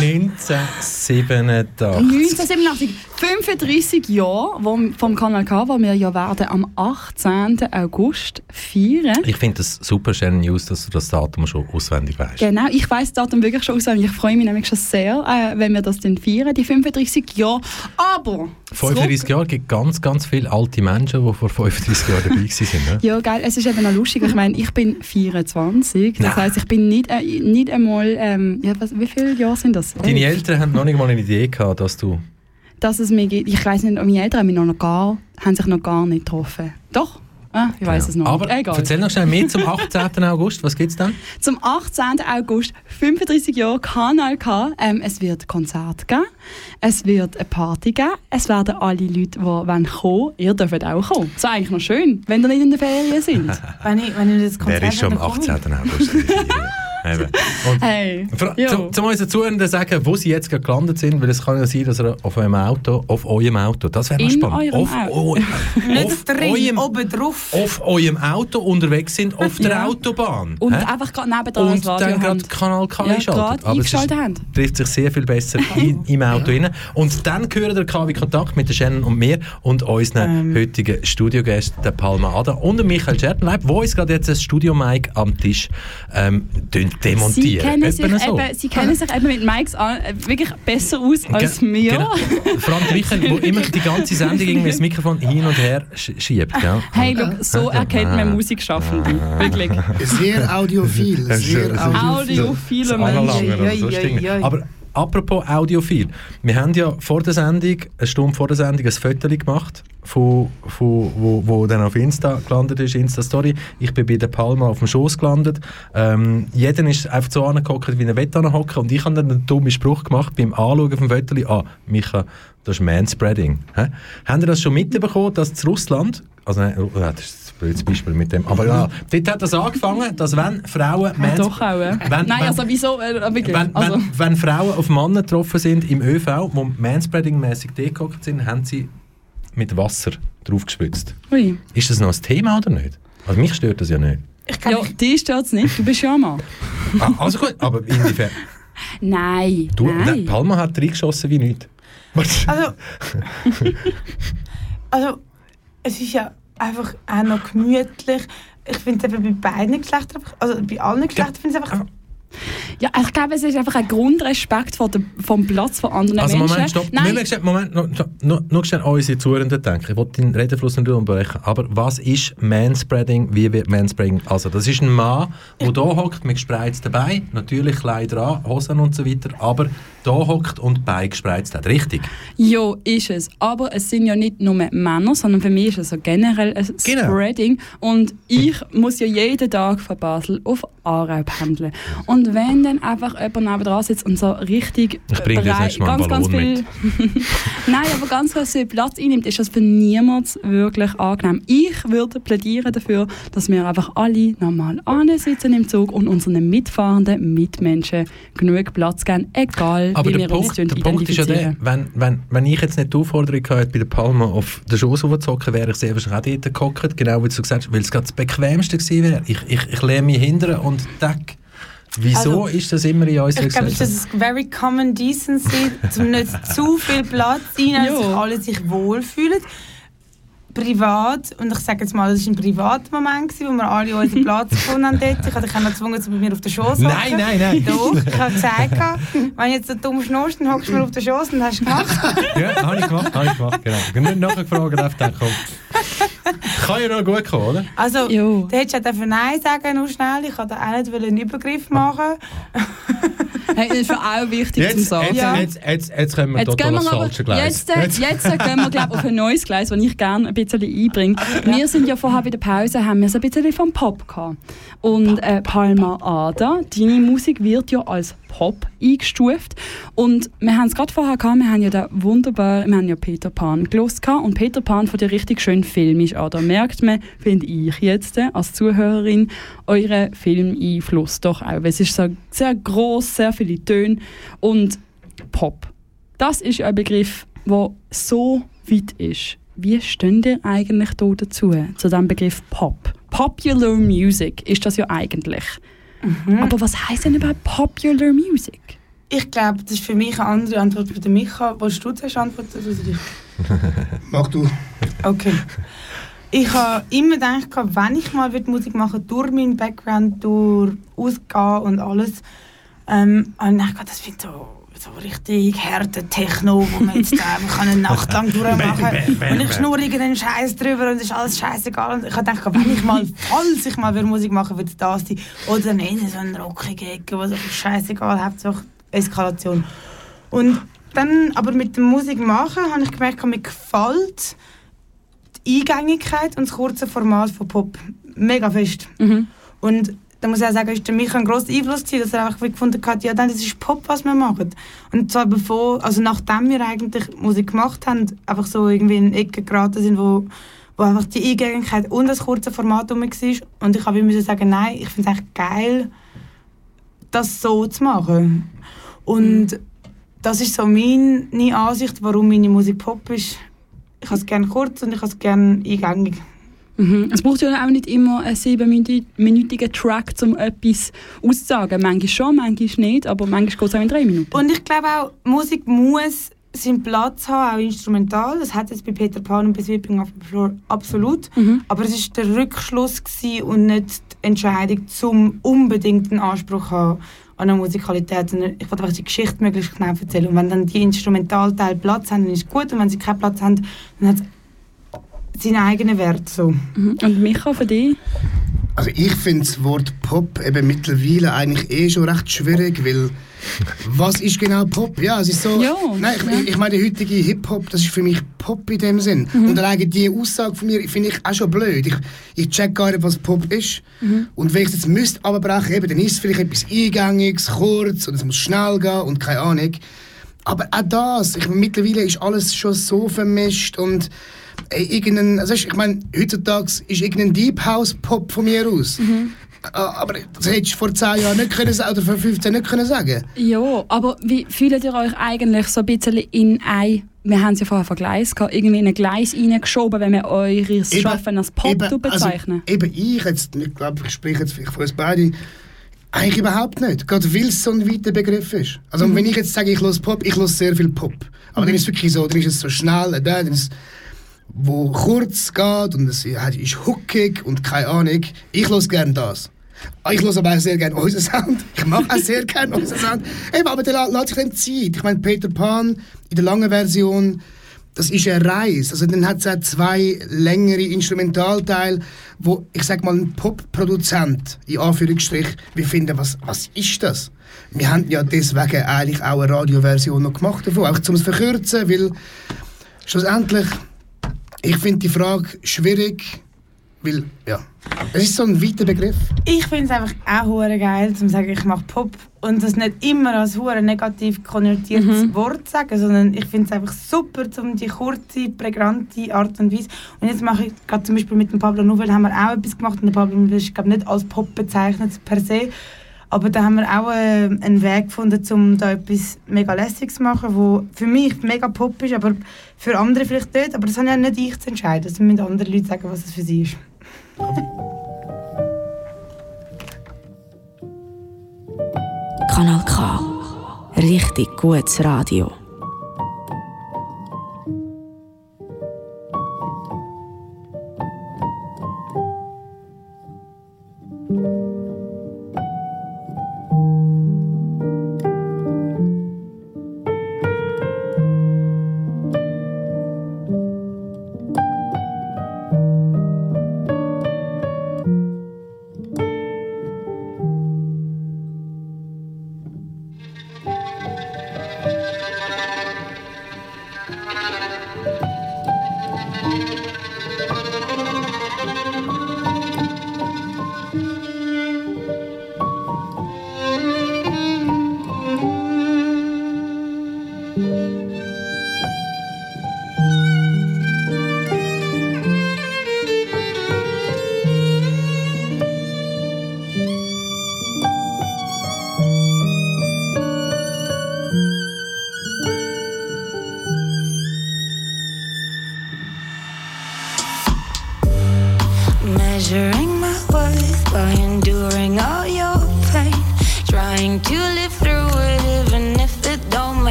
1987. 1987, 35 Jahre vom, vom Kanal K, wo wir ja werden am 18. August feiern. Ich finde das super schöne News, dass du das Datum schon auswendig weißt. Genau, ich weiß das Datum wirklich schon auswendig. Ich freue mich nämlich schon sehr, äh, wenn wir das dann feiern, die 35 Jahre. Aber 35 Jahre gibt ganz, ganz viele alte Menschen, die vor 35 Jahren dabei waren. Ne? Ja, geil. Es ist eben noch lustig. Ich meine, ich bin 24. Das heisst, ich bin nicht, äh, nicht einmal. Ähm, ja, was, wie viele Jahre sind das? Deine Eltern haben noch nicht mal eine Idee gehabt, dass du. Dass es mir gibt. Ich weiß nicht, meine Eltern haben, mich noch gar, haben sich noch gar nicht getroffen. Doch? Ah, ich weiß es noch Aber nicht. Egal. erzähl noch schnell mehr zum 18. August. Was gibt's dann? Zum 18. August, 35 Jahre Kanal K. Ähm, es wird Konzert geben, es wird eine Party geben, es werden alle Leute, die wollen kommen, ihr dürft auch kommen. Das ist eigentlich noch schön, wenn ihr nicht in der Ferien sind. wenn, ich, wenn ich das Konzert Wer ist schon am dann komme. 18. August? Und Hey. Zum, zum unseren Zuhörern sagen, wo sie jetzt gerade gelandet sind, weil es kann ja sein, dass ihr auf eurem Auto, auf eurem Auto, das wäre spannend, eurem auf, auf, eurem, oben drauf. auf eurem Auto unterwegs sind, auf der Ja. Autobahn. Und hä? einfach gerade nebenan und das Radio dann gerade Kanal K Ja, Aber es ist- trifft sich sehr viel besser in, im Auto rein. Und dann hören der KW Kontakt mit der Shannon und mir und unseren Ähm. heutigen Studiogästen, der Palma Ada und Michael Schertenleib, wo uns gerade jetzt ein Studio-Mic am Tisch ähm, tun Sie demontieren. kennen, sich so. eben, sie kennen sich eben mit Mikes an, äh, wirklich besser aus als Ge- wir. genau. Vor allem Michael, der immer die ganze Sendung irgendwie das Mikrofon hin und her sch schiebt. Gell? Hey, look, so erkennt man Musikschaffende. Wirklich. Sehr audiophil. Sehr audiophil. Audiophile Anlanger Menschen. oder so. Aber apropos audiophil. Wir haben ja vor der Sendung, eine Stunde vor der Sendung, ein Foto gemacht, von, von, wo, wo dann auf Insta gelandet ist, Insta-Story. Ich bin bei der Palma auf dem Schoß gelandet. Ähm, jeder ist einfach so angehockt, wie er will hocken und ich habe dann einen dummen Spruch gemacht beim Anschauen vom Foto. Ah, Micha, das ist Manspreading. Hä? Habt ihr das schon mitbekommen, dass zu Russland, also nein, oh, das ist blödes Beispiel mit dem, aber ja, dort hat das angefangen, dass wenn Frauen Ja, doch auch. äh. Wenn- Nein, wenn- also wieso? Äh, wirklich. wenn, also, wenn, wenn Frauen auf Männer getroffen sind im ÖV, die Manspreading-mäßig degehockt sind, haben sie mit Wasser draufgespritzt. ui. Ist das noch ein Thema oder nicht? Also mich stört das ja nicht. Ja, die stört es nicht. Du bist ja ein Mann. Ah, also gut, aber inwiefern? Nein, Du, nein. Palma hat reingeschossen wie nichts. Also, also, es ist ja einfach auch noch gemütlich. Ich finde es eben bei beiden Geschlechtern, also bei allen Geschlechtern finde ich es einfach... Ja, ich glaube, es ist einfach ein Grundrespekt vor dem, vom Platz von anderen Also Menschen. Moment, stopp. Nein, Wir müssen Moment, noch schnell an unsere Zuhörenden denken. Ich wollte den Redefluss nicht unterbrechen. Aber was ist Manspreading? Wie wird Manspreading? Also, das ist ein Mann, der da hockt mit gespreizten Beinen, natürlich Kleider an, Hosen und so weiter, aber da hockt und die Beine gespreizt hat. Richtig? Ja, ist es. Aber es sind ja nicht nur Männer, sondern für mich ist es so generell ein Genau. Spreading. Und ich muss ja jeden Tag von Basel auf Aarau pendeln. Und wenn dann einfach jemand neben dran sitzt und so richtig Ich bringe dir das nächste Mal ganz, ganz viel, Nein, aber ganz, ganz viel Platz einnimmt, ist das für niemand wirklich angenehm. Ich würde plädieren dafür, dass wir einfach alle normal sitzen im Zug und unseren mitfahrenden Mitmenschen genug Platz geben, egal Aber wie wir uns Punkt, der Punkt ist ja der, wenn, wenn, wenn ich jetzt nicht die Aufforderung hatte, bei der Palma auf den Schoß hochzuhocken, wäre ich sehr wahrscheinlich auch dort gehockt, genau wie du gesagt hast, weil es gerade das Bequemste gewesen wäre. Ich, ich, ich lehne mich hindern und tack. Wieso Also, ist das immer in unserer Ich glaube, das Gesellschaft? ist very common decency, um nicht zu viel Platz rein, dass sich alle sich wohlfühlen. Privat, und ich sage jetzt mal, das war ein privater Moment, gewesen, wo wir alle unseren Platz gefunden haben dort. Ich hatte dich gezwungen, zu bei mir auf den Schoß zu Nein, hocken. nein, nein. Doch, ich habe gesagt, wenn jetzt so dumm schnurst, dann hockst du mir auf den Schoß und hast du gemacht. Ja, habe ich gemacht, habe ich gemacht, genau. Ich habe nicht nachgefragt, auf den kommt. Kann ja noch gut kommen, oder? Also, Jo. du hättest ja Nein sagen, nur schnell. Ich wollte auch nicht einen Übergriff machen. Hey, das ist für auch wichtig zu Jetzt, sagen. jetzt, Ja. jetzt, jetzt, jetzt kommen wir Jetzt total gehen aufs wir aber, falsche Gleis. jetzt, jetzt äh, gehen wir glaub, auf ein neues Gleis, das ich gerne bisschen einbringe. Wir sind ja vorher bei der Pause, haben wir so ein bisschen vom Pop gehabt. Und äh, Palma Ada, deine Musik wird ja als Pop eingestuft. Und wir haben es gerade vorher gehabt, wir haben ja da wunderbar, wir haben ja Peter Pan gelost und Peter Pan von dir richtig schön filmisch an. Da merkt man, finde ich jetzt äh, als Zuhörerin, euren Filmeinfluss doch auch. Weil Es ist so sehr groß, sehr viele Töne und Pop. Das ist ein Begriff, der so weit ist. Wie steht ihr eigentlich da dazu, zu dem Begriff Pop? Popular Music ist das ja eigentlich. Aber was heißt denn überhaupt Popular Music? Ich glaube, das ist für mich eine andere Antwort für den Micha. Wolltest du zuerst antworten? Oder ich? Mach du. Okay. Ich habe immer gedacht, wenn ich mal wird Musik machen durch meinen Background, durch Ausgehen und alles, ähm, habe ich gedacht, das finde ich so, so richtig harte Techno, wo man jetzt da einfach eine Nacht lang durchmachen kann. Und ich schnurre irgendeinen Scheiß drüber und es ist alles scheißegal. Und ich habe gedacht, wenn ich mal, falls ich mal wieder Musik machen würde, es das sein. Oder dann in so eine rockige Ecke, wo so scheißegal, Hauptsache Eskalation. Und dann aber mit der Musik machen, habe ich gemerkt, mir gefällt die Eingängigkeit und das kurze Format von Pop mega fest. Und da muss ich auch sagen, ist für mich ein grosser Einfluss gewesen, dass er einfach gefunden hat, ja, dann, das ist Pop, was wir machen. Und zwar bevor, also nachdem wir eigentlich Musik gemacht haben, einfach so irgendwie in Ecken geraten sind, wo, wo einfach die Eingängigkeit und das kurze Format rum war. Und ich habe immer sagen, nein, ich finde es eigentlich geil, das so zu machen. Und das ist so meine Ansicht, warum meine Musik Pop ist. Ich habe es gerne kurz und ich habe es gerne eingängig. Mhm. Es braucht ja auch nicht immer einen siebenminütigen Track, um etwas auszusagen. Manchmal schon, manchmal nicht, aber manchmal geht es auch in drei Minuten. Und ich glaube auch, Musik muss seinen Platz haben, auch instrumental. Das hat jetzt bei Peter Pan und bei Sweeping Up the Floor absolut. Aber es war der Rückschluss und nicht die Entscheidung, zum unbedingt einen Anspruch haben an eine Musikalität. Ich wollte einfach die Geschichte möglichst genau erzählen. Und wenn dann die Instrumentalteile Platz haben, dann ist es gut. Und wenn sie keinen Platz haben, dann hat es seinen eigenen Wert. So. Und Micha, für dich? Also ich finde das Wort Pop eben mittlerweile eigentlich eh schon recht schwierig, weil was ist genau Pop? Ja, es ist so... Ja, nein, ich, ja. ich meine, der heutige Hip-Hop, das ist für mich Pop in dem Sinn. Mhm. Und alleine die Aussage von mir finde ich auch schon blöd. Ich, ich check gar nicht, was Pop ist. Mhm. Und wenn ich es jetzt müsste abbrechen, eben, dann ist es vielleicht etwas Eingängiges, kurz, und es muss schnell gehen und keine Ahnung. Aber auch das, ich meine, mittlerweile ist alles schon so vermischt und irgendein, also ich meine, heutzutage ist irgendein Deep House Pop von mir aus. Äh, Aber das hättest du vor 10 Jahren nicht können sagen oder vor 15 nicht können sagen. Ja, aber wie fühlt ihr euch eigentlich so ein bisschen in ein, wir haben es ja vorher von Gleis gehabt, irgendwie in ein Gleis reingeschoben, wenn wir eures Eben- Schaffen als Pop eben, bezeichnen? Also, eben ich, jetzt, ich glaube, ich spreche jetzt vielleicht von uns beiden, eigentlich überhaupt nicht. Gerade weil es so ein weiter Begriff ist. Also Mhm. wenn ich jetzt sage, ich höre Pop, ich höre sehr viel Pop. Aber dann ist es wirklich so, dann ist es so schnell, äh, dann ist es wo kurz geht und es ist hookig und keine Ahnung. Ich höre gerne das. Ah, Ich höre aber auch sehr gerne unseren Sound. Ich mag auch sehr gerne unseren Sound. Eben, aber der lässt sich dann Zeit. Ich meine, Peter Pan in der langen Version, das ist eine Reise. Also dann hat es auch zwei längere Instrumentalteile, wo, ich sag mal, ein Pop-Produzent, in Anführungsstrich, wir finden, was, was ist das? Wir haben ja deswegen eigentlich auch eine Radioversion noch gemacht davon, auch zum es verkürzen, weil schlussendlich, ich finde die Frage schwierig, weil, ja, es ist so ein weiter Begriff. Ich finde es einfach auch hure geil, zu sagen, ich mache Pop und das nicht immer als hure negativ konnotiertes Wort zu sagen, sondern ich finde es einfach super, um die kurze, prägnante Art und Weise. Und jetzt mache ich gerade zum Beispiel mit dem Pablo Nouvel haben wir auch etwas gemacht und der Pablo Nouvel ist glaube nicht als Pop bezeichnet per se, aber da haben wir auch äh, einen Weg gefunden, um da etwas mega lässiges zu machen, wo für mich mega Pop ist, aber für andere vielleicht nicht. Aber das habe ja nicht ich zu entscheiden. Das müssen andere Leute sagen, was es für sie ist. Kanal K. Richtig gutes Radio.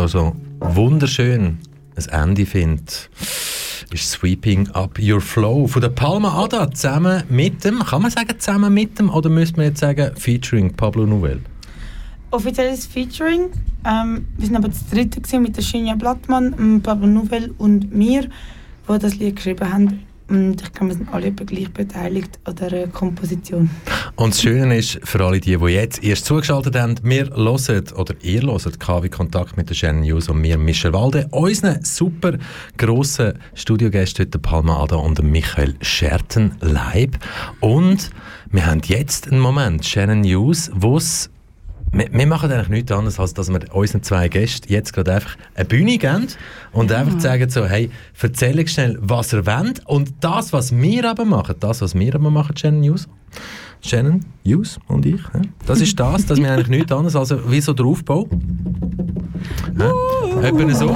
Da so wunderschön ein Ende findet, ist Sweeping Up Your Flow von der Palma Ada zusammen mit dem, kann man sagen zusammen mit dem, oder müsste man jetzt sagen featuring Pablo Nouvel? Offizielles Featuring. Ähm, wir sind aber das dritte mit der Shinja Blattmann, ähm, Pablo Nouvel und mir, die das Lied geschrieben haben. Und ich glaube, wir sind alle gleich beteiligt an der Komposition. Und das Schöne ist, für alle die, die jetzt erst zugeschaltet haben, wir hören, oder ihr hört KW Kontakt mit der Shannon News und mir, Michel Walde, unseren super grossen Studiogästen heute, Palma Ada und Michael Schertenleib. Und wir haben jetzt einen Moment, Shannon News, wo es wir, wir machen eigentlich nichts anderes, als dass wir unseren zwei Gästen jetzt gerade einfach eine Bühne geben und einfach sagen so, hey, erzähl schnell, was ihr wollt. Und das, was wir aber machen, das, was wir aber machen, Shannon News, Shannon, News und ich, ja, das ist das, dass wir eigentlich nichts anderes, also wie so der Aufbau. Ja, etwa so.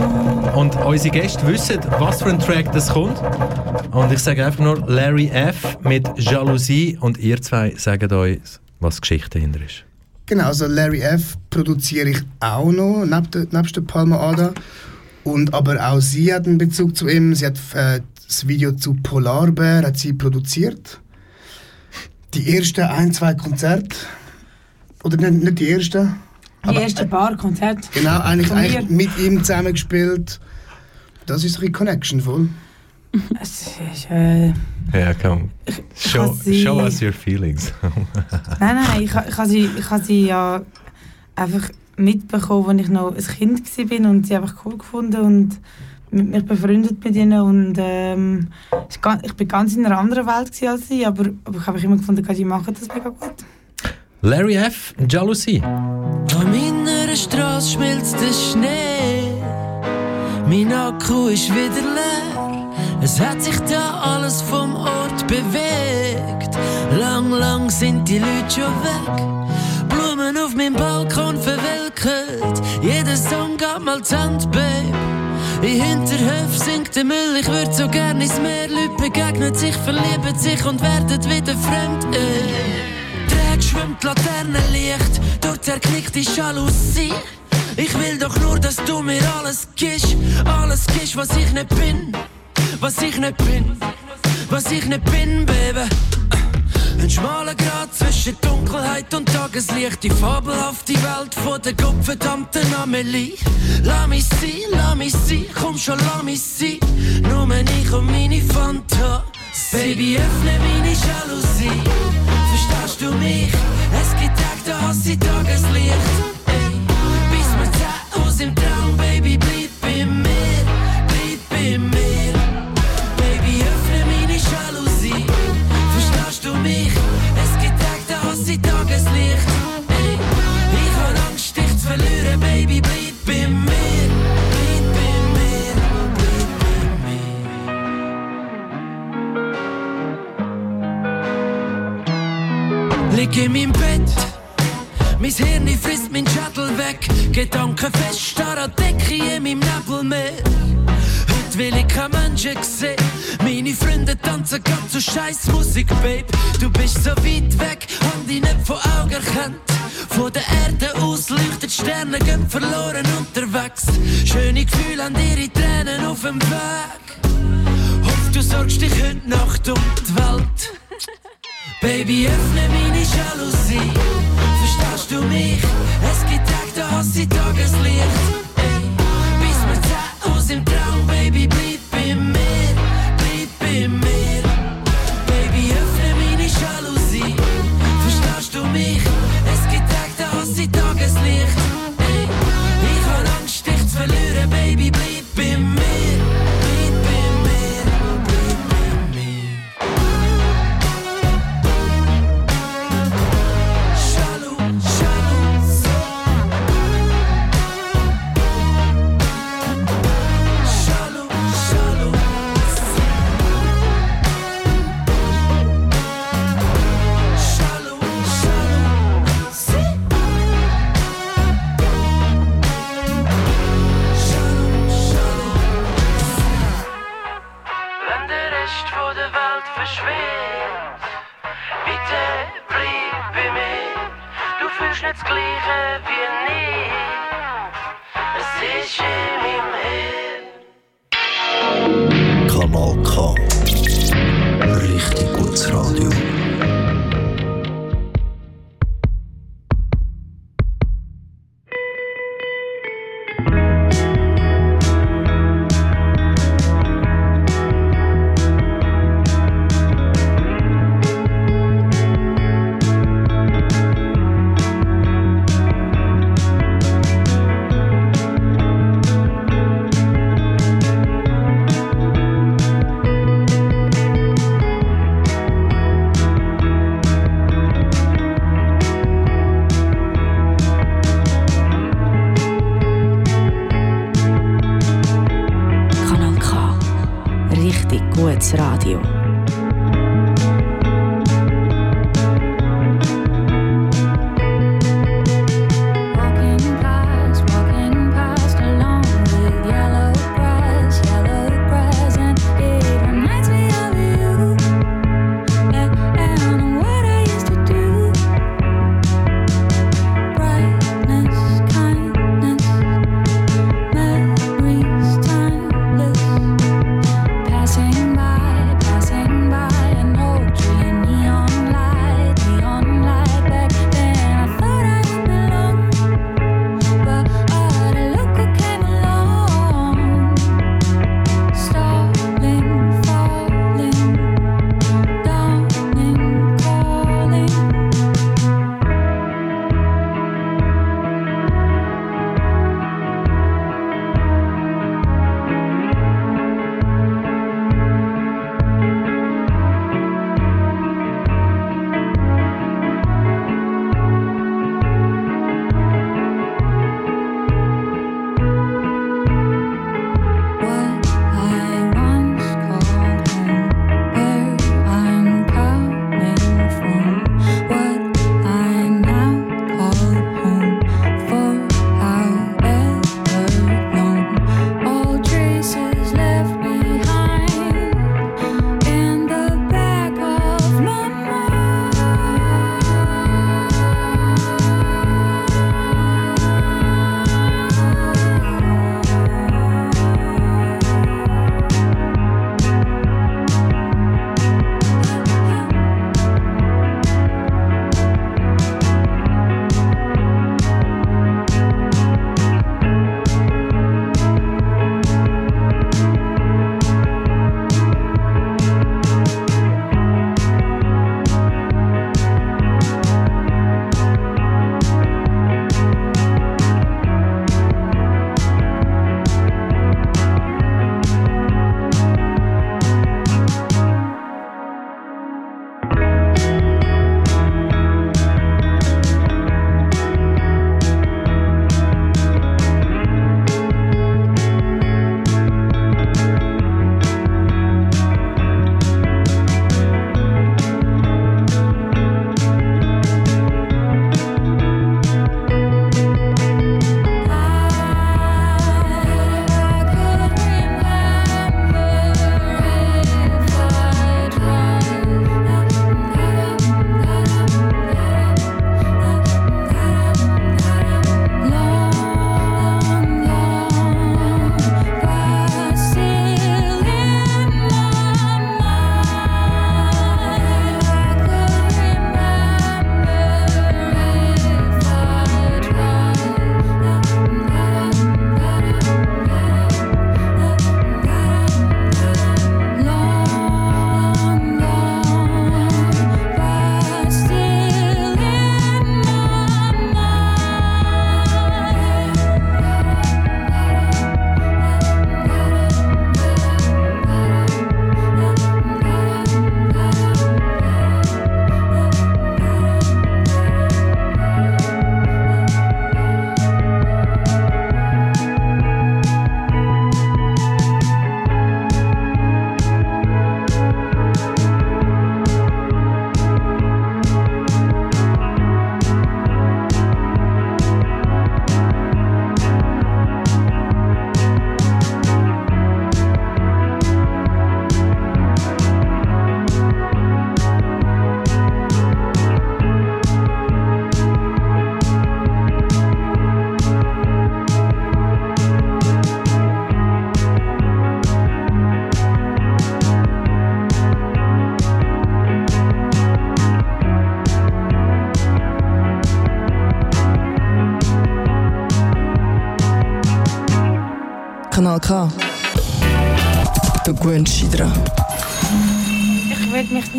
Und unsere Gäste wissen, was für ein Track das kommt. Und ich sage einfach nur Larry F. mit Jalousie und ihr zwei sagen uns, was die Geschichte dahinter ist. Genau, also Larry F. produziere ich auch noch, neben der, nebst der Palma Ada. Und aber auch sie hat einen Bezug zu ihm. Sie hat äh, das Video zu Polarbär hat sie produziert. Die ersten ein, zwei Konzerte. Oder nicht, nicht die ersten. Die ersten paar Konzerte. Genau, eigentlich, eigentlich mit ihm zusammen gespielt. Das ist ein bisschen Connection voll. Es ist, äh, Ja, komm. Show, sie- show us your feelings. Nein, nein, ich, ha- ich habe sie, ich ha sie ja einfach mitbekommen, als ich noch ein Kind war und sie einfach cool gefunden und mit mir befreundet mit ihnen und ähm, ich ich bin ganz in einer anderen Welt als sie, aber, aber ich habe immer gefunden, die machen das mega gut. Larry F. Jalousie. An meiner Straße schmilzt der Schnee. Mein Akku ist wieder leer. Es hat sich da alles vom Ort bewegt. Lang, lang sind die Leute schon weg. Blumen auf meinem Balkon verwelkt. Jeder Song geht mal zu Ende, Babe. In Hinterhof sinkt der Müll, ich würd so gern ins Meer. Leute begegnen sich, verlieben sich und werden wieder fremd. Äh. Träg schwimmt Laternenlicht, dort zerknickt die Jalousie. Ich will doch nur, dass du mir alles gibst, alles gibst, was ich nicht bin, was ich nicht bin, was ich nicht bin, Baby. Ein schmaler Grat zwischen Dunkelheit und Tageslicht, die fabelhafte Welt von der gottverdammten Amelie. Lass mich sein, lass mich sein, komm schon, lass mich sein, nur ich und meine Fanta. Baby, öffne meine Jalousie, verstehst du mich? Es gibt Tage, da hasse ich Tageslicht. Ey, bis mir zäh aus im Traum, Baby, bleib Lieg in meinem Bett, mein Hirn frisst mein Schädel weg. Gedanken fest, starr an Decke in meinem Nebelmeer. Heute will ich kein Menschen sehen. Meine Freunde tanzen ganz so scheiß Musik, Babe. Du bist so weit weg, hab dich nicht vor Augen erkannt. Von der Erde aus leuchtet Sterne, gehen verloren unterwegs. Schöne Gefühle an ihre Tränen auf dem Weg. Hoff, du sorgst dich heute Nacht um die Welt. Baby, öffne meine Jalousie. Verstehst du mich? Es gibt Tage, da hasse ich Tageslicht. Ey, bis mir zäh aus im Traum, Baby, bleib bei mir, het kleren weer niet. Het is je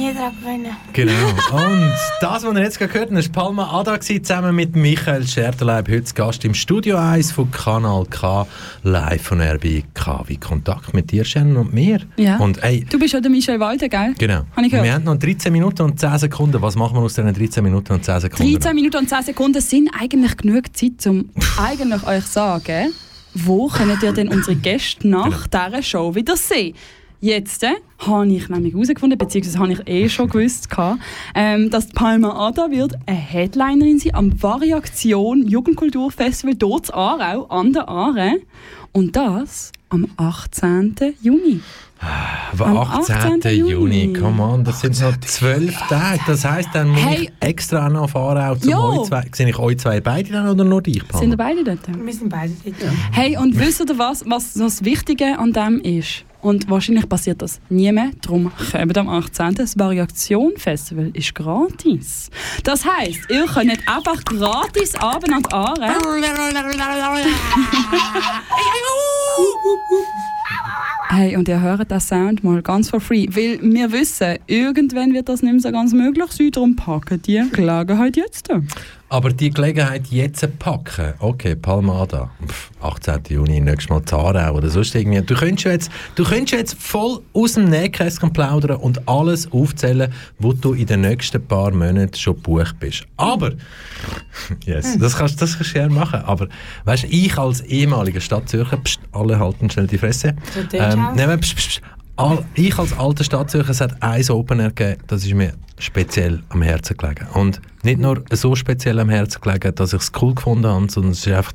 nie daran gewöhnen. Genau. Und das, was ihr jetzt gerade gehört habt, war Palma Ada zusammen mit Michael Scherterleib, heute Gast im Studio 1 von Kanal K, live von RBK. Wie Kontakt mit dir, Shannon und mir. Ja. Und ey, Du bist ja der Michel Walde, gell? genau. Habe ich gehört. Wir haben noch 13 Minuten und 10 Sekunden. Was machen wir aus diesen 13 Minuten und 10 Sekunden? 13 Minuten und 10 Sekunden sind eigentlich genug Zeit, um eigentlich euch zu sagen, wo könnt ihr denn unsere Gäste nach dieser Show wieder sehen? Jetzt äh, habe ich nämlich herausgefunden, beziehungsweise habe ich eh schon gewusst, ähm, dass Palma Ada wird eine Headlinerin sein am Variaktion Jugendkulturfestival dort in Aarau, an der Aare. Und das am 18. Juni. Aber Am 18. 18. Juni, Juni. come on, das sind noch zwölf Tage. Das heisst, dann muss Hey. ich extra noch fahren, auch zum Jo. euch zwei. Sehe ich euch zwei beide dann oder nur dich? Sind ihr beide dort? Wir sind beide dort. Hey, und wisst ihr was, was das Wichtige an dem ist? Und wahrscheinlich passiert das nie mehr. Darum kommt am 18. Das Variation-Festival ist gratis. Das heisst, ihr könnt einfach gratis Abend an die Aare. Hey, und ihr hört den Sound mal ganz for free. Weil wir wissen, irgendwann wird das nicht mehr so ganz möglich sein. Darum packen die Gelegenheit jetzt. Aber die Gelegenheit jetzt packen, okay, Palmada, Pff, 18. Juni, nächstes Mal Zarau oder sonst irgendwie. Du könntest jetzt, du könntest jetzt voll aus dem Nähkästchen plaudern und alles aufzählen, wo du in den nächsten paar Monaten schon gebucht bist. Aber, yes, das kannst, das kannst du gerne machen, aber weißt du, ich als ehemaliger Stadtzürcher, pst, alle halten schnell die Fresse. Auch. nein, pst, pst, pst, all, ich als alter Stadtzürcher, es hat ein Open Air gegeben, das ist mir speziell am Herzen gelegen. Und nicht nur so speziell am Herzen gelegen, dass ich es cool gefunden habe, sondern es ist einfach,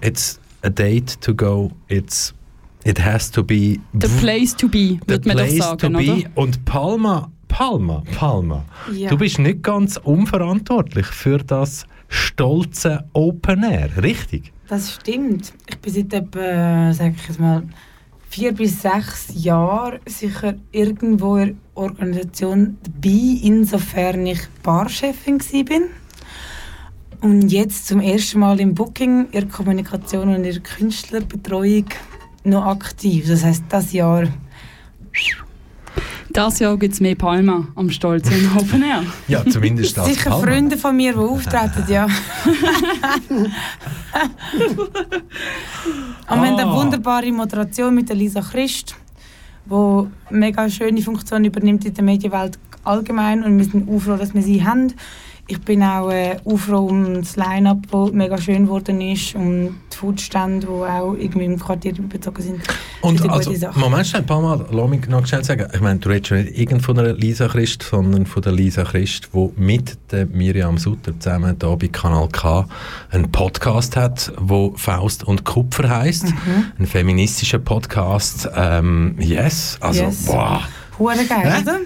it's a date to go, it's, it has to be The place to be, the würde man doch place sagen, to be. oder? Und Palma, Palma, Palma, Ja. du bist nicht ganz unverantwortlich für das stolze Open Air, richtig? Das stimmt. Ich bin seit etwa, sag ich jetzt mal, vier bis sechs Jahren sicher irgendwo in der Organisation dabei, insofern ich Barchefin war. Und jetzt zum ersten Mal im Booking, in der Kommunikation und in der Künstlerbetreuung noch aktiv. Das heisst, das Jahr Das Jahr gibt es mehr Palma am Stolz in Open Air. Ja, zumindest das sicher Palma. Freunde von mir, die auftreten, ja. Und wir haben eine Ah. wunderbare Moderation mit der Lisa Christ, die mega schöne Funktion übernimmt in der Medienwelt allgemein und wir sind auch froh, dass wir sie haben. Ich bin auch äh, froh um das Line-Up, das mega schön geworden ist, um die Foodstände, die auch irgendwie im Quartier bezogen sind. Und also. Moment schnell, Palma, lass mich noch schnell sagen. Ich meine, du redest schon nicht irgend von der Lisa Christ, sondern von der Lisa Christ, die mit der Miriam Sutter zusammen hier bei Kanal K einen Podcast hat, wo Faust und Kupfer heißt, Mhm. ein feministischer Podcast. Ähm, yes, also Yes. boah. Hure geil, Hä? oder?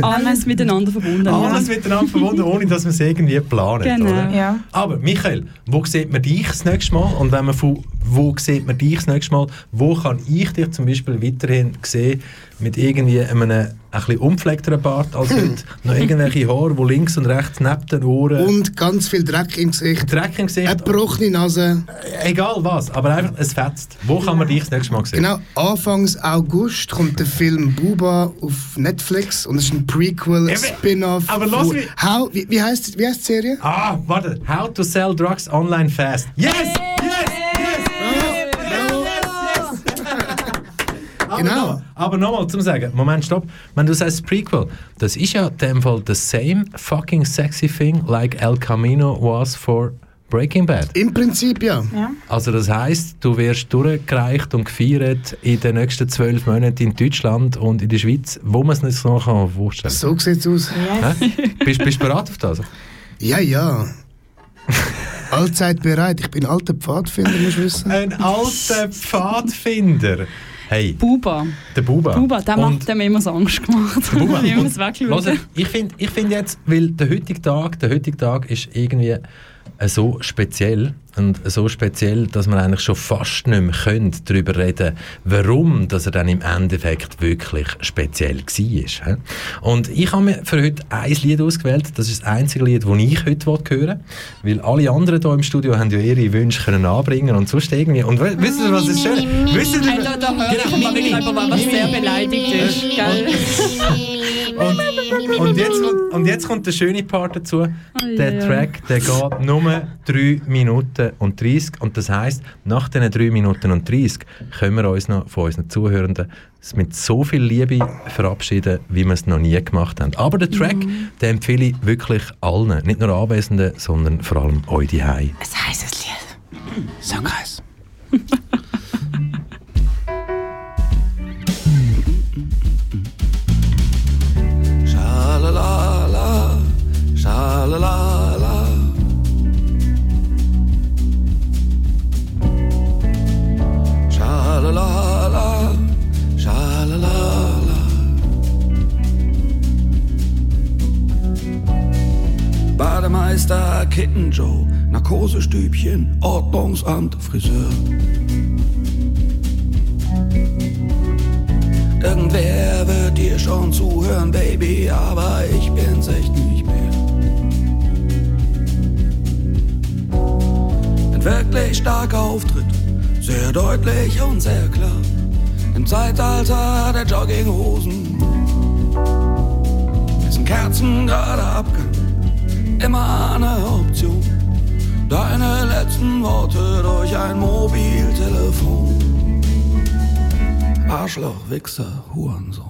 Alles miteinander verbunden. Alles miteinander verbunden, ohne dass man es irgendwie planen. Genau. Oder? Ja. Aber Michael, wo sieht man dich das nächste Mal? Und wenn man von wo sieht man dich das nächste Mal? Wo kann ich dich zum Beispiel weiterhin sehen mit irgendwie einem ein bisschen unpflegteren Bart als heute? Noch irgendwelche Haare, die links und rechts neben den Ohren... Und ganz viel Dreck im Gesicht. Dreck im Gesicht. Eine gebrochene Nase. Egal was, aber einfach, es fetzt. Wo kann man dich das nächste Mal sehen? Genau, Anfangs August kommt der Film Buba auf Netflix und es ist ein Prequel, Spin-off. aber von- mich- How, wie, wie, heißt, wie heißt die Serie? Ah, warte. How to sell drugs online fast. Yes! Aber Genau. Aber nochmal zum Sagen, Moment, stopp. Wenn du sagst Prequel, das ist ja in dem Fall the same fucking sexy thing like El Camino was for Breaking Bad. Im Prinzip ja. Ja. Also das heißt, du wirst durchgereicht und gefeiert in den nächsten zwölf Monaten in Deutschland und in der Schweiz, wo man es nicht so kann vorstellen So sieht's aus. Hä? Bist bist du bereit auf das? Ja, ja. Allzeit bereit. Ich bin alter Pfadfinder, musst du wissen. Ein alter Pfadfinder. Hey, Buba. der Buba. Buba, der Und- macht dem immer so Angst gemacht. Buba, Wie wir es und- wegschauen. Ich finde ich find jetzt, weil der heutige Tag, der heutige Tag ist irgendwie so speziell und so speziell, dass man eigentlich schon fast nicht mehr können darüber reden warum dass er dann im Endeffekt wirklich speziell war. Und ich habe mir für heute ein Lied ausgewählt, das ist das einzige Lied, das ich heute hören will, weil alle anderen hier im Studio haben ja ihre Wünsche können anbringen und sonst irgendwie, und we- wisst ihr, was ist schön? Wisst ihr, Hey, da, da hört Genau, was. Gell? Und, und, jetzt, kommt- und jetzt kommt der schöne Part dazu. Ai, der ai. Track, der geht nur 3 Minuten und 30. Und das heisst, nach diesen 3 Minuten und 30 können wir uns noch von unseren Zuhörenden mit so viel Liebe verabschieden, wie wir es noch nie gemacht haben. Aber den Track, den empfehle ich wirklich allen. Nicht nur Anwesenden, sondern vor allem euch die. Es heisst das Lied. Sag es. Schalalala, schalalala. Schalalala, schalalala. Bademeister, Kittenjoe, Narkosestübchen, Ordnungsamt, Friseur. Irgendwer schon zuhören, Baby, aber ich bin's echt nicht mehr. Ein wirklich starker Auftritt, sehr deutlich und sehr klar. Im Zeitalter der Jogginghosen ist ein kerzengrader Abgang immer eine Option. Deine letzten Worte durch ein Mobiltelefon. Arschloch, Wichser, Hurensohn.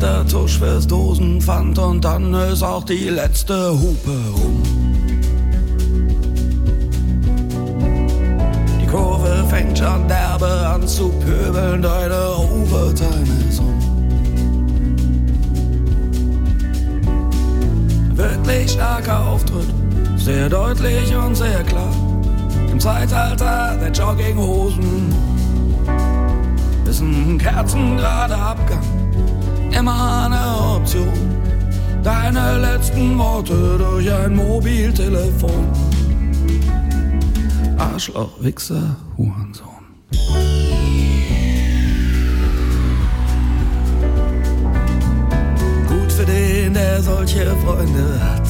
Letzter Tusch fürs Dosenpfand und dann ist auch die letzte Hupe rum. Die Kurve fängt schon derbe an zu pöbeln, deine Overtime ist um. Wirklich starker Auftritt, sehr deutlich und sehr klar. Im Zeitalter der Jogginghosen ist ein kerzengrader Abgang immer eine Option. Deine letzten Worte durch ein Mobiltelefon. Arschloch, Wichser, Hurensohn. Gut für den, der solche Freunde hat.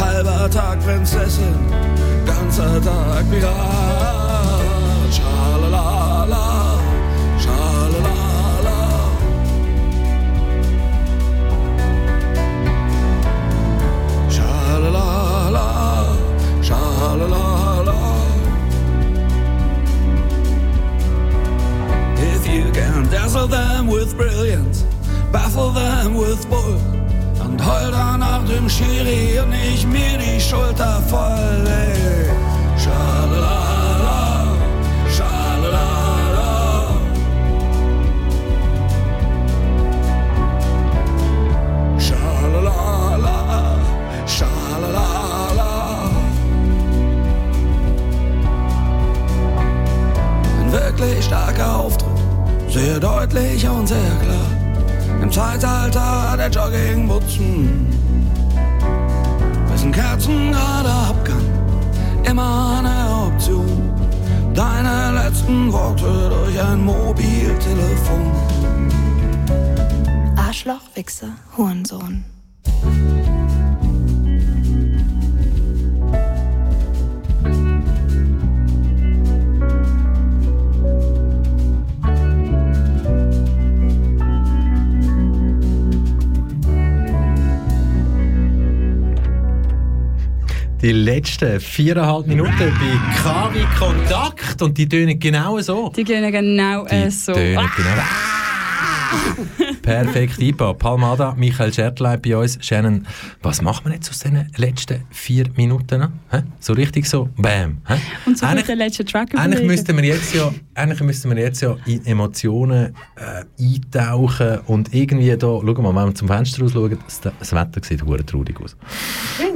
Halber Tag Prinzessin, ganzer Tag Pirat. Them with bull. Und heul dann nach dem Schiri und ich mir die Schulter voll, ey. Schalalala, schalalala. Schalalala, schalalala. Ein wirklich starker Auftritt, sehr deutlich und sehr klar. Im Zeitalter der Joggingbutzen ist ein kerzengrader Abgang immer eine Option. Deine letzten Worte durch ein Mobiltelefon. Arschloch, Wichser, Hurensohn. Die letzten viereinhalb Minuten bei KW Kontakt und die tönen genau so. Die gehen genau äh, so. Tönen Ah! genau. Perfekt eingebaut. Palmada, Michael Schertleib bei uns. Shannon, was macht man jetzt aus diesen letzten vier Minuten? Hä? So richtig so, bam. Hä? Und so Eigentlich- mit den letzten Track Eigentlich müssten wir jetzt ja, eigentlich müssten wir jetzt ja in Emotionen äh, eintauchen und irgendwie da, schau mal, wenn wir zum Fenster raus schauen, das, das Wetter sieht hure traurig aus.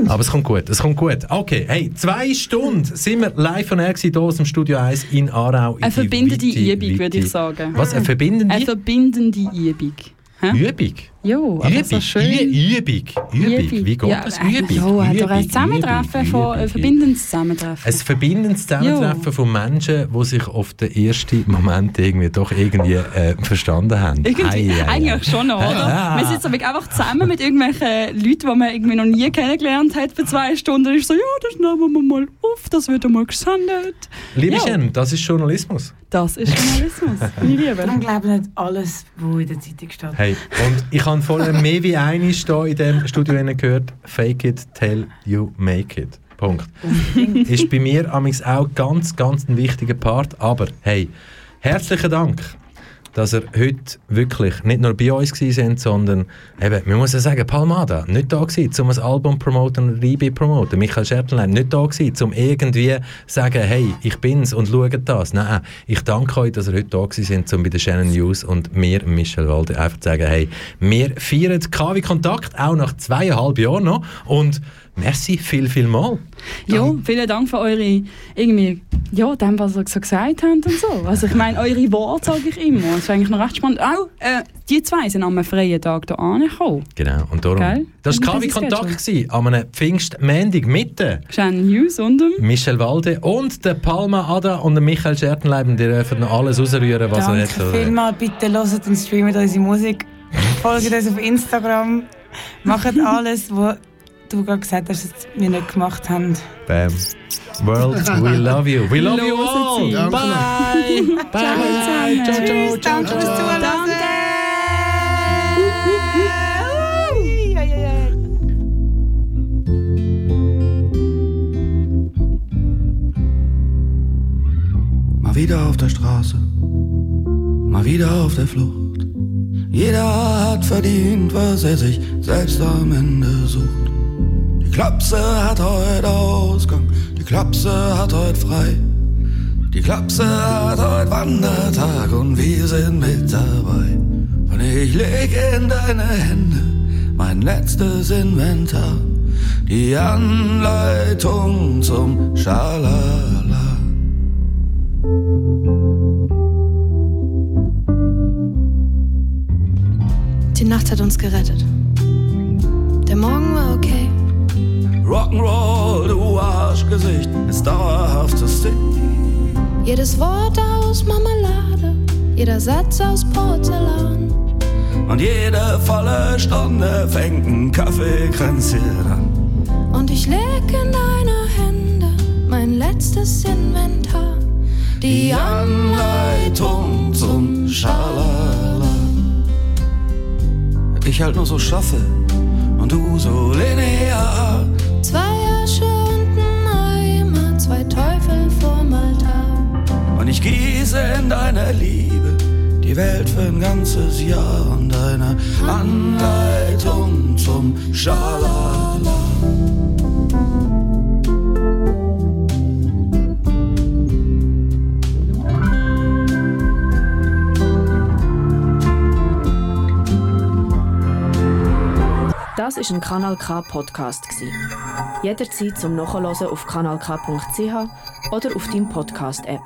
Aber es kommt gut, es kommt gut. Okay, hey, zwei Stunden sind wir live on air hier aus dem Studio 1 in Aarau. in Eine die verbindende Übung, würde ich sagen. Was, eine verbindende Eine verbindende Übung. Hä? Übung? Ja, aber so Übung, schön. Ü- Übung, Übung. Wie geht ja, das? Übung, hat doch Übung, ein Zusammentreffen Übung, von, ein verbindendes Zusammentreffen. Ein verbindendes Zusammentreffen von Menschen, die sich auf den ersten Moment irgendwie doch irgendwie äh, verstanden haben. Irgendwie, Ei, ei, ei. eigentlich schon noch, oder? Ah. Wir sitzen aber einfach zusammen mit irgendwelchen Leuten, die man irgendwie noch nie kennengelernt hat für zwei Stunden. Und ist so, ja, das nehmen wir mal auf, das wird einmal gesendet. Liebe Shannon, das ist Journalismus. Das ist Journalismus, meine Liebe. Darum glaube ich nicht alles, was in der Zeitung steht. Hey, und ich habe vorher mehr wie einiges hier in diesem Studio gehört. Fake it, tell you make it. Punkt. ist bei mir auch ganz, ganz ein wichtiger Part. Aber hey, herzlichen Dank dass ihr heute wirklich nicht nur bei uns gewesen sind, sondern eben, man muss ja sagen, Palmada, nicht da gewesen, um ein Album promoten ein Reibe promoten. Michael Schertenlein, nicht da gewesen, um irgendwie sagen, hey, ich bin's und schaut das. Nein, ich danke euch, dass ihr heute da gewesen sind, um bei den Shannon News und mir, Michel Walde, einfach zu sagen, hey, wir feiern KW Kontakt, auch nach zweieinhalb Jahren noch und merci viel, viel mal. Ja, vielen Dank für eure, irgendwie, ja, dem, was ihr so gesagt habt und so. Also ich meine, eure Worte sage ich immer. Das ist eigentlich noch recht spannend. Auch äh, die zwei sind an einem freien Tag hier angekommen. Genau, und darum, Geil. das war KW Kontakt gewesen, an einem Pfingstmendig mit der Shannon Hughes und dem Michel Walde und der Palma Ada und der Michael Schertenleiben, die dürfen noch alles rausrühren, was er Danke hat. so- vielmals, bitte hört und streamt unsere Musik. Folgt uns auf Instagram. Macht alles, was du gerade gesagt hast, dass wir nicht gemacht haben. Bam. World, we love you. We love you all. sie. Bye. Bye. Ciao, Ciao, ciao, Tschüss, ciao, danke ciao, fürs ciao. Zuhören. Mal wieder auf der Straße, mal wieder auf der Flucht. Jeder hat verdient, was er sich selbst am Ende sucht. Die Klapse hat heute Ausgang, die Klapse hat heute frei. Die Klapse hat heute Wandertag und wir sind mit dabei. Und ich leg in deine Hände mein letztes Inventar, die Anleitung zum Schalala. Die Nacht hat uns gerettet. Der Morgen war okay. Rock'n'Roll, du Arschgesicht, ist dauerhaftes Ding. Jedes Wort aus Marmelade, jeder Satz aus Porzellan. Und jede volle Stunde fängt ein Kaffeekränzchen an. Und ich leg in deine Hände mein letztes Inventar. Die Anleitung zum Schalala. Ich halt nur so schaffe und du so linear. Ich gieße in deine Liebe die Welt für ein ganzes Jahr und eine Anleitung zum Schalala. Das ist ein Kanal K Podcast. Jederzeit zum Nachhören auf kanalk.ch oder auf deinem Podcast App.